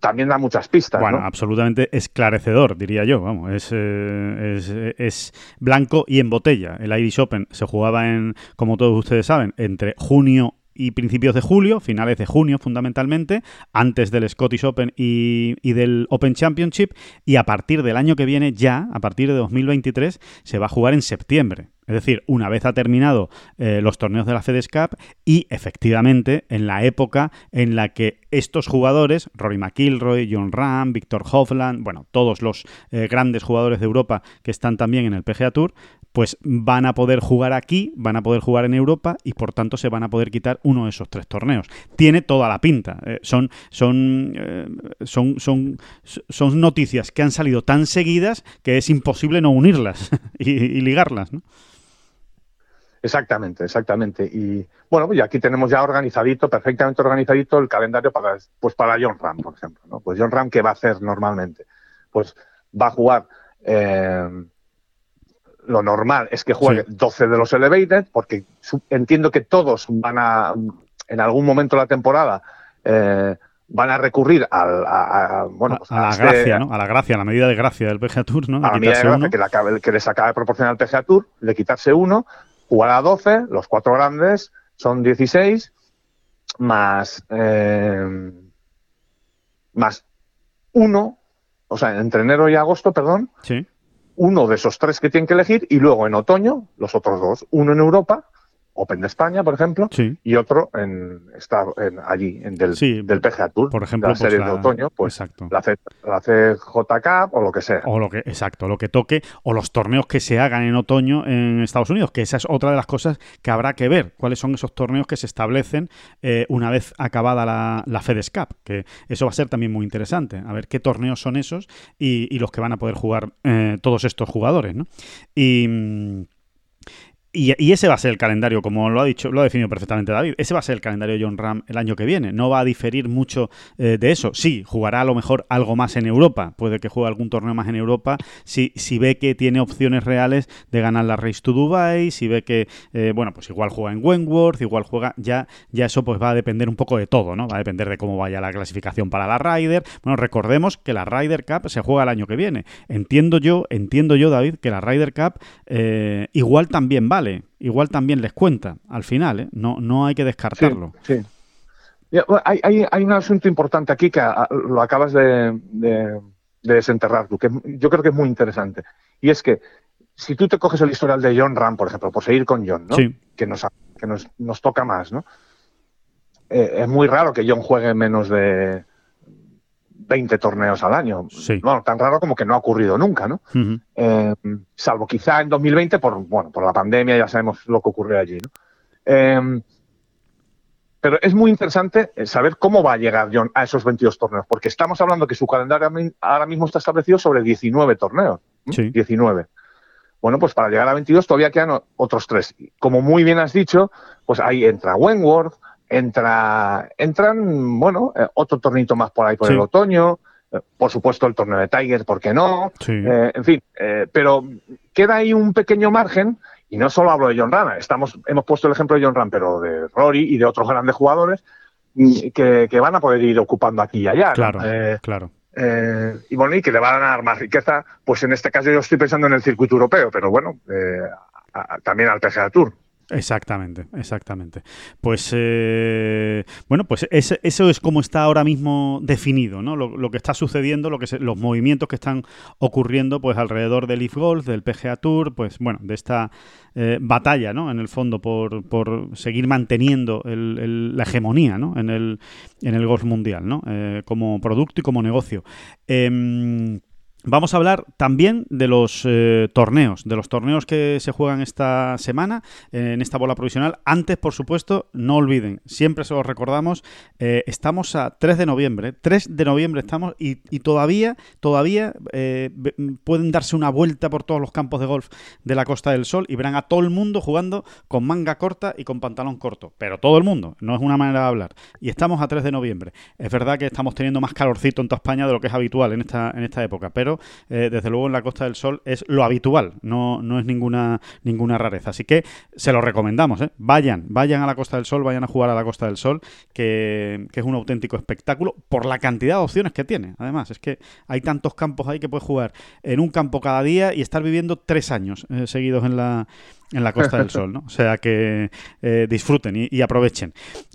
C: también da muchas pistas.
B: Bueno, absolutamente esclarecedor, diría yo. Vamos, es, eh, es, blanco y en botella. El Irish Open se jugaba en, como todos ustedes saben, entre junio y principios de julio, finales de junio fundamentalmente, antes del Scottish Open y, del Open Championship, y a partir del año que viene ya, a partir de 2023, se va a jugar en septiembre. Es decir, una vez ha terminado eh, los torneos de la FedEx Cup y efectivamente en la época en la que estos jugadores, Rory McIlroy, John Ram, Victor Hovland, bueno, todos los eh, grandes jugadores de Europa que están también en el PGA Tour, pues van a poder jugar aquí, van a poder jugar en Europa y por tanto se van a poder quitar uno de esos tres torneos. Tiene toda la pinta. Eh, son, son, eh, son, son, son, noticias que han salido tan seguidas que es imposible no unirlas y, ligarlas. ¿no?
C: Exactamente, exactamente. Y bueno, pues aquí tenemos ya organizadito, perfectamente organizadito el calendario para, pues para John Ram, por ejemplo. ¿no? Pues John Ram, ¿qué va a hacer normalmente? Pues va a jugar eh, lo normal es que juegue 12 de los Elevated, porque entiendo que todos van a, en algún momento de la temporada, eh, van a recurrir al, a, bueno,
B: pues a, la este gracia, ¿no? A la gracia, a la medida de gracia del PGA Tour, ¿no?
C: a la medida de gracia que, le que, les acaba de proporcionar el PGA Tour, de quitarse uno, jugar a 12, los cuatro grandes son 16, más, eh, más uno, o sea, entre enero y agosto, perdón,
B: sí.
C: uno de esos tres que tienen que elegir y luego en otoño los otros dos, uno en Europa Open de España, por ejemplo, y otro en, está en, allí, en del, del PGA Tour,
B: por ejemplo,
C: la pues serie de otoño, pues La, C, la CJ o lo que sea.
B: O lo que, exacto, lo que toque, o los torneos que se hagan en otoño en Estados Unidos, que esa es otra de las cosas que habrá que ver, cuáles son esos torneos que se establecen eh, una vez acabada la, la FedEx Cup, que eso va a ser también muy interesante, a ver qué torneos son esos y, los que van a poder jugar eh, todos estos jugadores, ¿no? Y... y, ese va a ser el calendario, como lo ha dicho, lo ha definido perfectamente David. Ese va a ser el calendario de John Ram el año que viene. No va a diferir mucho eh, de eso. Sí, jugará a lo mejor algo más en Europa. Puede que juegue algún torneo más en Europa. Si, si ve que tiene opciones reales de ganar la Race to Dubai, si ve que, eh, bueno, pues igual juega en Wentworth, igual juega, ya, ya eso pues va a depender un poco de todo, ¿no? Va a depender de cómo vaya la clasificación para la Ryder. Bueno, recordemos que la Ryder Cup se juega el año que viene. Entiendo yo, entiendo yo, David, que la Ryder Cup eh, igual también vale igual también les cuenta al final, ¿eh? no, no hay que descartarlo.
C: Sí, hay, hay, un asunto importante aquí que ah, lo acabas de, desenterrar tú, que yo creo que es muy interesante. Y es que si tú te coges el historial de John Ram, por ejemplo, por seguir con John, ¿no? que, nos, que nos, nos toca más, ¿no? Eh, es muy raro que John juegue menos de 20 torneos al año. Bueno, tan raro como que no ha ocurrido nunca, ¿no? Eh, salvo quizá en 2020 por, bueno, por la pandemia, ya sabemos lo que ocurrió allí, ¿no? Eh, pero es muy interesante saber cómo va a llegar John a esos 22 torneos, porque estamos hablando que su calendario ahora mismo está establecido sobre 19 torneos. Sí. 19. Bueno, pues para llegar a 22 todavía quedan otros tres. Como muy bien has dicho, pues ahí entra Wentworth, entra, entran, bueno, eh, otro tornito más por ahí por el otoño, eh, por supuesto el torneo de Tiger, ¿por qué no? Eh, en fin, pero queda ahí un pequeño margen, y no solo hablo de John Rana, estamos, hemos puesto el ejemplo de John Ram, pero de Rory y de otros grandes jugadores mm, que, van a poder ir ocupando aquí y allá.
B: Claro, claro.
C: y bueno, y que le van a dar más riqueza, pues en este caso yo estoy pensando en el circuito europeo, pero bueno, también al PGA Tour.
B: Exactamente, exactamente. Pues eh, bueno, pues eso es como está ahora mismo definido, ¿no? Lo, que está sucediendo, lo que los movimientos que están ocurriendo, pues alrededor del Leaf Golf, del PGA Tour, pues bueno, de esta eh, batalla, ¿no? En el fondo por, por seguir manteniendo la hegemonía, ¿no? En el en el golf mundial, ¿no? Eh, como producto y como negocio. Vamos a hablar también de los eh, torneos, de los torneos que se juegan esta semana en esta bola provisional. Antes, por supuesto, no olviden, siempre se los recordamos, eh, estamos a 3 de noviembre, 3 de noviembre estamos y, todavía, todavía eh, pueden darse una vuelta por todos los campos de golf de la Costa del Sol y verán a todo el mundo jugando con manga corta y con pantalón corto, pero todo el mundo, no es una manera de hablar. Y estamos a 3 de noviembre. Es verdad que estamos teniendo más calorcito en toda España de lo que es habitual en esta, en esta época, pero eh, desde luego en la Costa del Sol es lo habitual, no, no es ninguna, ninguna rareza. Así que se lo recomendamos, ¿eh? vayan, vayan a la Costa del Sol, vayan a jugar a la Costa del Sol, que, es un auténtico espectáculo por la cantidad de opciones que tiene. Además, es que hay tantos campos ahí que puedes jugar en un campo cada día y estar viviendo tres años eh, seguidos en la, en la Costa del Sol, ¿no? O sea que disfruten y, y, aprovechen.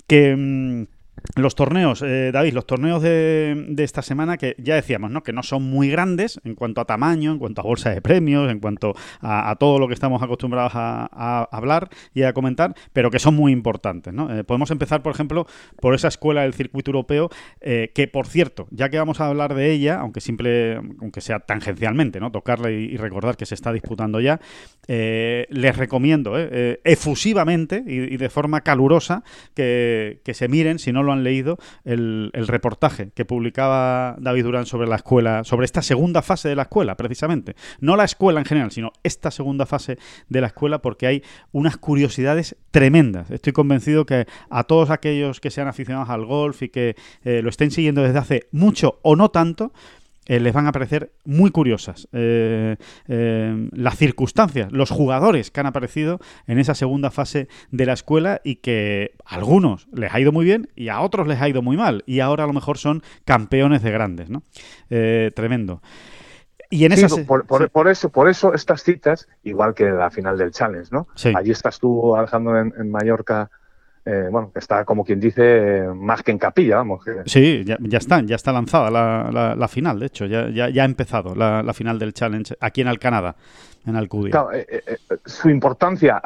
B: Que... Mm, los torneos, eh, David, los torneos de, esta semana que ya decíamos, ¿no? Que no son muy grandes en cuanto a tamaño, en cuanto a bolsa de premios, en cuanto a, todo lo que estamos acostumbrados a, hablar y a comentar, pero que son muy importantes, ¿no? Eh, podemos empezar, por ejemplo, por esa escuela del circuito europeo, eh, que por cierto, ya que vamos a hablar de ella, aunque simple, aunque sea tangencialmente, ¿no? Tocarla y, recordar que se está disputando ya, les recomiendo efusivamente y, de forma calurosa que, que se miren, si no lo han leído, el, reportaje que publicaba David Durán sobre la escuela, sobre esta segunda fase de la escuela, precisamente. No la escuela en general, sino esta segunda fase de la escuela, porque hay unas curiosidades tremendas. Estoy convencido que a todos aquellos que sean aficionados al golf y que eh, lo estén siguiendo desde hace mucho o no tanto, eh, les van a parecer muy curiosas eh, eh, las circunstancias, los jugadores que han aparecido en esa segunda fase de la escuela y que a algunos les ha ido muy bien y a otros les ha ido muy mal y ahora a lo mejor son campeones de grandes, ¿no? tremendo.
C: Y en por, eso, por eso estas citas, igual que la final del Challenge, ¿no? Allí estás tú, Alejandro, en Mallorca eh, bueno, está como quien dice más que en capilla, vamos.
B: Sí, ya, ya, está, ya está lanzada la, la, final, de hecho, ya, ya, ha empezado la, final del Challenge aquí en Alcanada, en Alcudia.
C: Claro, eh, eh, su importancia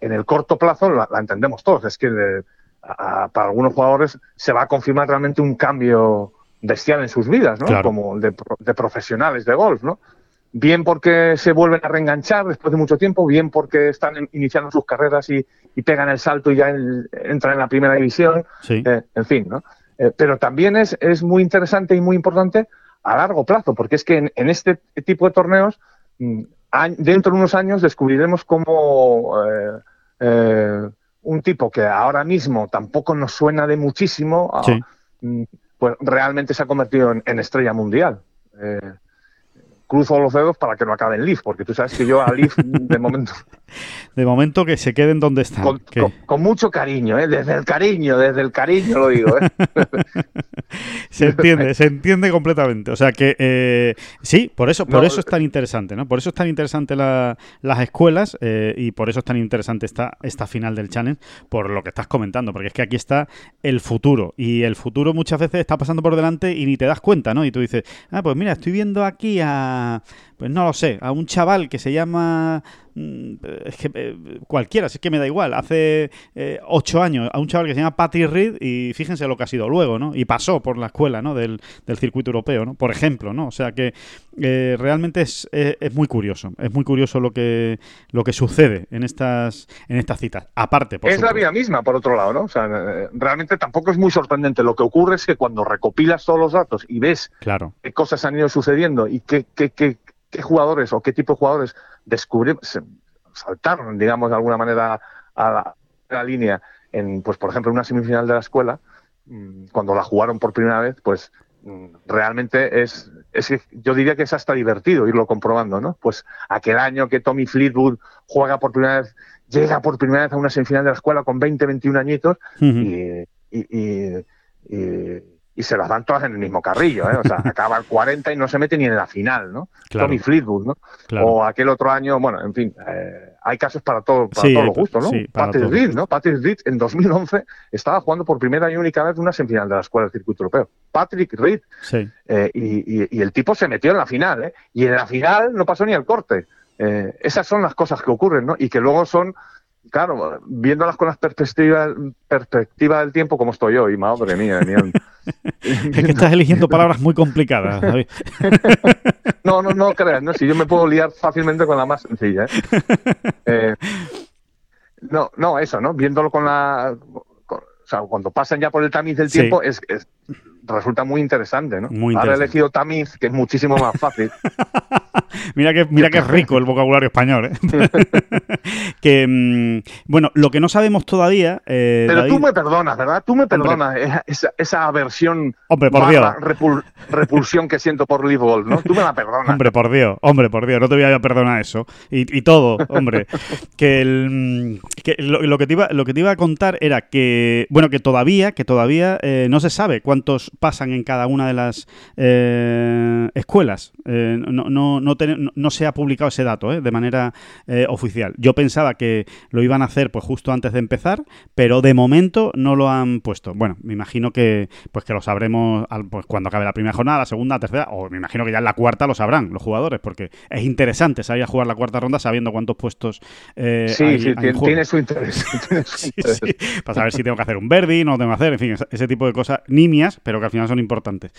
C: en el corto plazo la, entendemos todos, es que para algunos jugadores se va a confirmar realmente un cambio bestial en sus vidas, ¿no? Como de, de profesionales de golf, ¿no? bien porque se vuelven a reenganchar después de mucho tiempo, bien porque están iniciando sus carreras y, pegan el salto y ya entran en la primera división, eh, en fin, ¿no? Eh, pero también es, es muy interesante y muy importante a largo plazo, porque es que en, este tipo de torneos mm, dentro de unos años descubriremos cómo un tipo que ahora mismo tampoco nos suena de muchísimo, mm, pues realmente se ha convertido en, estrella mundial cruzo los dedos para que no acabe en Leaf, porque tú sabes que yo a Leaf de momento...
B: De momento que se queden donde están.
C: Con, mucho cariño, ¿eh? desde el cariño, desde el cariño lo digo. ¿eh?
B: se entiende, se entiende completamente. O sea que eh, sí, por eso, por eso es tan interesante, ¿no? Por eso es tan interesante las escuelas eh, y por eso es tan interesante esta, esta final del challenge, por lo que estás comentando, porque es que aquí está el futuro y el futuro muchas veces está pasando por delante y ni te das cuenta, ¿no? Y tú dices, ah, pues mira, estoy viendo aquí a pues no lo sé, a un chaval que se llama es que eh, cualquiera, es que me da igual, hace eh, ocho años, a un chaval que se llama Patrick Reed y fíjense lo que ha sido luego, ¿no? Y pasó por la escuela, ¿no? Del, circuito europeo, ¿no? Por ejemplo, ¿no? O sea que eh, realmente es, es, muy curioso, es muy curioso lo que lo que sucede en estas en estas citas. Aparte,
C: es la vida misma, por otro lado, ¿no? O sea, realmente tampoco es muy sorprendente. Lo que ocurre es que cuando recopilas todos los datos y ves
B: claro.
C: qué cosas han ido sucediendo y qué, qué, qué qué jugadores o qué tipo de jugadores descubrimos, saltaron, digamos, de alguna manera a la, línea en, pues, por ejemplo, una semifinal de la escuela, mm, cuando la jugaron por primera vez, pues mm, realmente es, es yo diría que es hasta divertido irlo comprobando, ¿no? Pues aquel año que Tommy Fleetwood juega por primera vez, llega por primera vez a una semifinal de la escuela con 20, 21 añitos y, y y se las dan todas en el mismo carrillo, ¿eh? O sea, acaba el 40 y no se mete ni en la final, ¿no? Tommy Fleetwood, ¿no? O aquel otro año, bueno, en fin, eh, hay casos para, todo, para todos los gustos, ¿no? Patrick Reed, ¿no? Patrick Reed en 2011 estaba jugando por primera y única vez una semifinal de la Escuela del Circuito Europeo. Patrick Reed.
B: Sí.
C: Eh, y, y, el tipo se metió en la final, ¿eh? Y en la final no pasó ni el corte. Eh, esas son las cosas que ocurren, ¿no? Y que luego son claro, viéndolas con las perspectivas perspectiva del tiempo, como estoy yo, y madre mía,
B: es que estás eligiendo palabras muy complicadas, David.
C: no, no, no creas, no, si yo me puedo liar fácilmente con la más sencilla. ¿eh? eh no, no, eso, ¿no? Viéndolo con la. o sea, cuando pasan ya por el tamiz del tiempo, es, resulta muy interesante, ¿no?
B: Muy
C: Ahora he elegido tamiz, que es muchísimo más fácil.
B: mira que mira que rico el vocabulario español, ¿eh? que mm, bueno, lo que no sabemos todavía.
C: Eh, Pero tú me perdonas, ¿verdad? Tú me perdonas esa, esa, aversión.
B: Hombre, por Dios.
C: repulsión que siento por Live ¿no? Tú me la perdonas.
B: Hombre, por Dios, hombre, por Dios, no te voy a perdonar eso. Y, todo, hombre. que, el, que lo, que te iba, lo que te iba a contar era que, bueno, que todavía, que todavía eh, no se sabe cuántos pasan en cada una de las eh, escuelas. Eh, no, no, no, no, se ha publicado ese dato eh, de manera oficial. Yo pensaba que lo iban a hacer pues justo antes de empezar, pero de momento no lo han puesto. Bueno, me imagino que pues que lo sabremos pues, cuando acabe la primera jornada, la segunda, la tercera, o me imagino que ya en la cuarta lo sabrán los jugadores, porque es interesante salir a jugar la cuarta ronda sabiendo cuántos puestos
C: sí, sí, tiene, su interés.
B: para saber si tengo que hacer un verdi, no tengo que hacer, en fin, ese tipo de cosas nimias, pero que al final son importantes.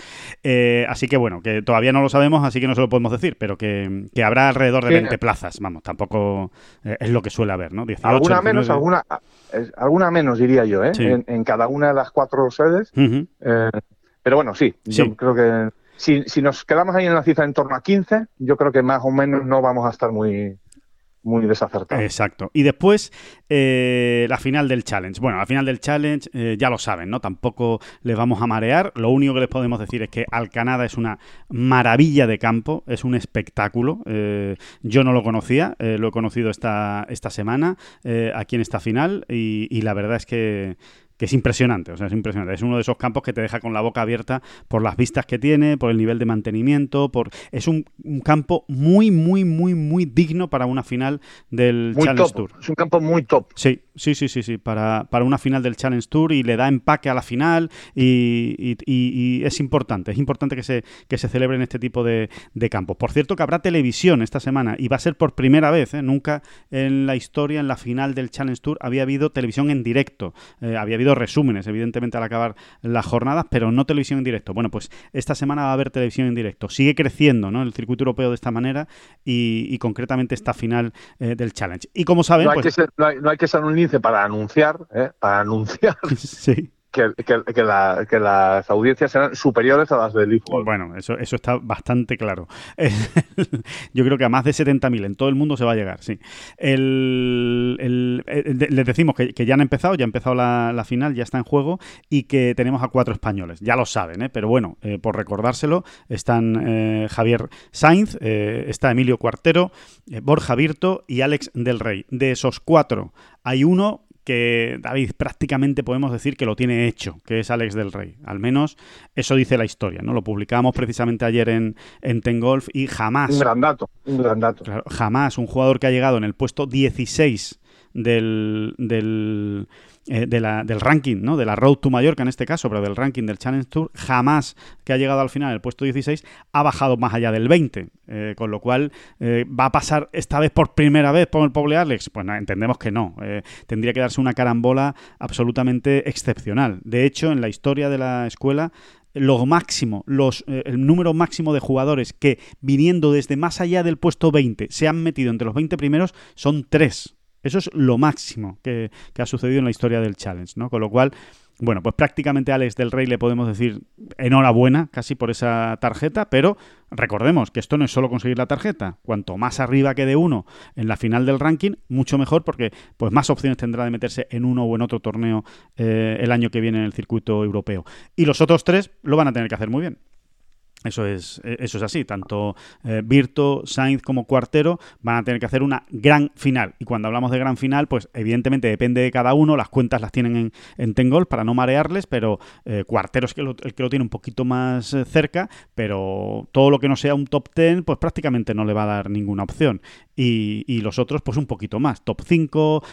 B: Eh, así que bueno, que todavía no lo sabemos, así que no se lo podemos decir, pero que, habrá alrededor de 20 plazas, vamos, tampoco eh, es lo que suele haber, ¿no?
C: alguna menos, alguna, alguna menos diría yo, ¿eh? En, cada una de las cuatro sedes. Eh, pero bueno, sí, yo creo que si, si nos quedamos ahí en la cifra en torno a 15, yo creo que más o menos no vamos a estar muy, muy desacertado.
B: Exacto. Y después, eh, la final del challenge. Bueno, la final del challenge eh, ya lo saben, ¿no? Tampoco les vamos a marear. Lo único que les podemos decir es que Alcanada es una maravilla de campo, es un espectáculo. Eh, yo no lo conocía, lo he conocido esta, esta semana aquí en esta final y la verdad es que que es impresionante, o sea, es impresionante. Es uno de esos campos que te deja con la boca abierta por las vistas que tiene, por el nivel de mantenimiento, por es un, campo muy, muy, muy, muy digno para una final del Challenge Tour.
C: Es un campo muy top.
B: Sí, sí, sí, sí, sí, para, para una final del Challenge Tour y le da empaque a la final y, es importante, es importante que se, que se celebren este tipo de, campos. Por cierto que habrá televisión esta semana y va a ser por primera vez, ¿eh? nunca en la historia, en la final del Challenge Tour, había habido televisión en directo, eh, había habido resúmenes, evidentemente, al acabar las jornadas, pero no televisión en directo. Bueno, pues esta semana va a haber televisión en directo. Sigue creciendo ¿no? el circuito europeo de esta manera y, concretamente esta final eh, del Challenge. Y como saben...
C: No hay,
B: pues
C: que ser, no, hay, que ser, un lince para anunciar, ¿eh? para anunciar.
B: sí
C: que, las audiencias serán superiores a las del Leaf
B: Bueno, eso, eso está bastante claro. Yo creo que a más de 70.000 en todo el mundo se va a llegar, sí. El, les decimos que, ya han empezado, ya ha empezado la, final, ya está en juego y que tenemos a cuatro españoles. Ya lo saben, ¿eh? pero bueno, eh, por recordárselo, están eh, Javier Sainz, está Emilio Cuartero, Borja Virto y Alex del Rey. De esos cuatro, hay uno que David prácticamente podemos decir que lo tiene hecho, que es Alex del Rey. Al menos eso dice la historia, ¿no? Lo publicamos precisamente ayer en, en Tengolf y jamás...
C: Un gran dato, un gran dato.
B: jamás un jugador que ha llegado en el puesto 16 del, del eh, de la, del ranking, ¿no? De la Road to Mallorca en este caso, pero del ranking del Challenge Tour, jamás que ha llegado al final el puesto 16 ha bajado más allá del 20. Eh, con lo cual, eh, ¿va a pasar esta vez por primera vez por el pobre Alex? Pues entendemos que no. tendría que darse una carambola absolutamente excepcional. De hecho, en la historia de la escuela, lo máximo, los, el número máximo de jugadores que viniendo desde más allá del puesto 20 se han metido entre los 20 primeros son tres. Eso es lo máximo que, ha sucedido en la historia del Challenge, ¿no? Con lo cual, bueno, pues prácticamente a Alex del Rey le podemos decir enhorabuena casi por esa tarjeta, pero recordemos que esto no es solo conseguir la tarjeta. Cuanto más arriba quede uno en la final del ranking, mucho mejor porque pues más opciones tendrá de meterse en uno o en otro torneo eh, el año que viene en el circuito europeo. Y los otros tres lo van a tener que hacer muy bien. Eso es, e, eso es así. Tanto eh, Virto, Sainz como Cuartero van a tener que hacer una gran final. Y cuando hablamos de gran final, pues evidentemente depende de cada uno. Las cuentas las tienen en, en Tengol para no marearles, pero eh, Cuartero es el que lo tiene un poquito más eh, cerca. Pero todo lo que no sea un top 10, pues prácticamente no le va a dar ninguna opción. Y, y los otros, pues un poquito más. Top 5,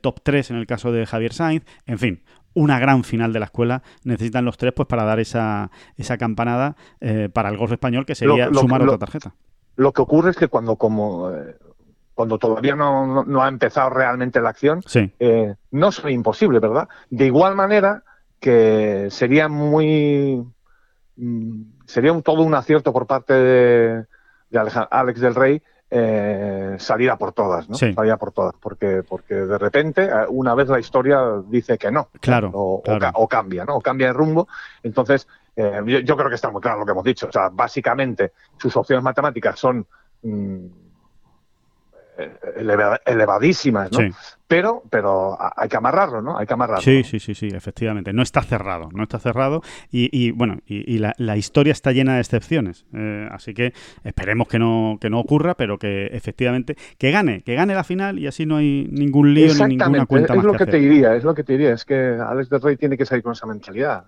B: top 3 en el caso de Javier Sainz. En fin, una gran final de la escuela, necesitan los tres pues para dar esa, esa campanada eh, para el golf español, que sería sumar otra tarjeta.
C: Lo que ocurre es que cuando como eh, cuando todavía no, no, ha empezado realmente la acción, eh, no es imposible, ¿verdad? De igual manera que sería muy mm, sería un, todo un acierto por parte de, de Alex del Rey eh, salir a por todas, ¿no? Salir a por todas, porque, porque de repente, eh, una vez la historia dice que no,
B: claro,
C: o, cambia, ¿no? O cambia de rumbo. Entonces, eh, yo, creo que está muy claro lo que hemos dicho. O sea, básicamente, sus opciones matemáticas son elevadísimas, ¿no? Pero, pero hay que amarrarlo, ¿no? Hay que amarrarlo.
B: Sí, sí, sí, sí, efectivamente. No está cerrado, no está cerrado y, bueno, y, la, historia está llena de excepciones. Eh, así que esperemos que no, que no ocurra, pero que efectivamente, que gane, que gane la final y así no hay ningún lío ni ninguna cuenta
C: es
B: más
C: lo que, te diría, es lo que te diría, es que Alex del Rey tiene que salir con esa mentalidad.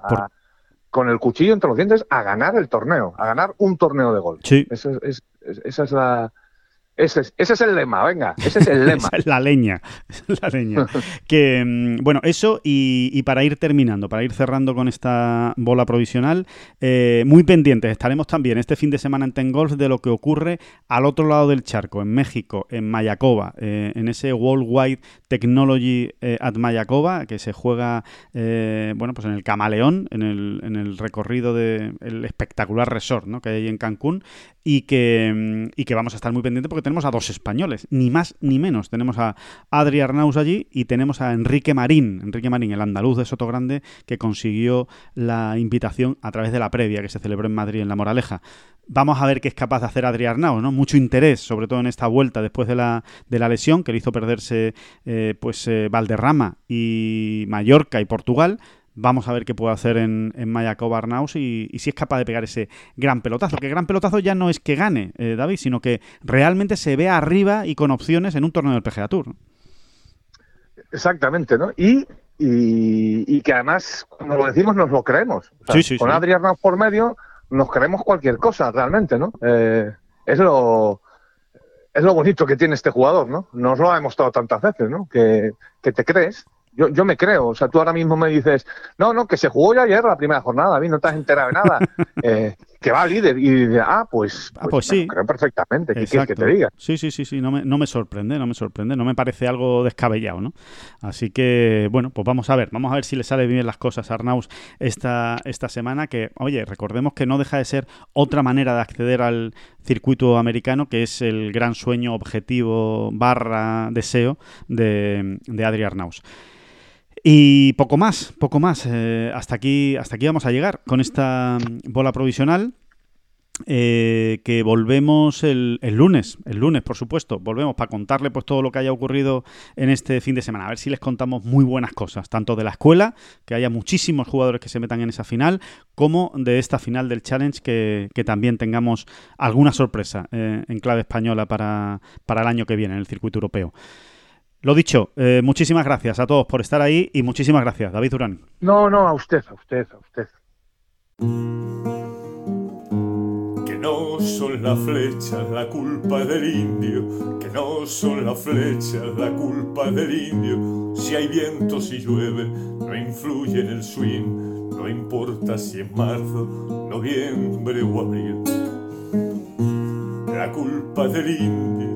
C: con el cuchillo entre los dientes a ganar el torneo, a ganar un torneo de gol.
B: Sí.
C: esa es la, ese es, el lema, venga, ese es el lema.
B: la leña, la leña. que, mm, bueno, eso y, para ir terminando, para ir cerrando con esta bola provisional, eh, muy pendientes estaremos también este fin de semana en Tengolf de lo que ocurre al otro lado del charco, en México, en Mayacoba, eh, en ese Worldwide Technology eh, at Mayacoba, que se juega, bueno, pues en el Camaleón, en el, en el recorrido del espectacular resort ¿no? que hay en Cancún, y que, mm, y que vamos a estar muy pendientes porque tenemos a dos españoles, ni más ni menos. Tenemos a Adri Arnaus allí y tenemos a Enrique Marín, Enrique Marín, el andaluz de Soto Grande, que consiguió la invitación a través de la previa que se celebró en Madrid, en La Moraleja. Vamos a ver qué es capaz de hacer Adri Arnaus, ¿no? Mucho interés, sobre todo en esta vuelta después de la, de la lesión que le hizo perderse eh, pues eh, Valderrama y Mallorca y Portugal Vamos a ver qué puede hacer en, en Mayaco Barnaus y, si es capaz de pegar ese gran pelotazo. Que gran pelotazo ya no es que gane, eh, David, sino que realmente se ve arriba y con opciones en un torneo del PGA Tour.
C: Exactamente, ¿no? Y, y, que además, cuando lo decimos, nos lo creemos. sí, sí, con Adrián por medio, nos creemos cualquier cosa, realmente, ¿no? Eh, es lo es lo bonito que tiene este jugador, ¿no? Nos lo ha demostrado tantas veces, ¿no? Que, que te crees yo, yo me creo. O sea, tú ahora mismo me dices, no, no, que se jugó ya ayer la primera jornada, a mí no te has enterado de nada. eh, que va líder y ah, pues,
B: ah, pues, pues sí.
C: creo perfectamente. ¿Qué quieres que te diga?
B: Sí, sí, sí, sí, no me, no me sorprende, no me sorprende, no me parece algo descabellado, ¿no? Así que, bueno, pues vamos a ver, vamos a ver si le sale bien las cosas a Arnaus esta, esta semana, que, oye, recordemos que no deja de ser otra manera de acceder al circuito americano, que es el gran sueño, objetivo, barra, deseo de, de Adri Arnaus. Y poco más, poco más. Eh, hasta, aquí, hasta aquí vamos a llegar con esta mm, bola provisional. Eh, que volvemos el, lunes, el lunes por supuesto, volvemos para contarle pues todo lo que haya ocurrido en este fin de semana, a ver si les contamos muy buenas cosas, tanto de la escuela, que haya muchísimos jugadores que se metan en esa final, como de esta final del challenge, que, también tengamos alguna sorpresa eh, en clave española para, para el año que viene en el circuito europeo. Lo dicho, eh, muchísimas gracias a todos por estar ahí y muchísimas gracias, David Durán.
C: No, no, a usted, a usted, a usted.
D: Que no son las flechas la culpa del indio, que no son las flechas la culpa del indio. Si hay viento, si llueve, no influye en el swing, no importa si es marzo, noviembre o abril. La culpa del indio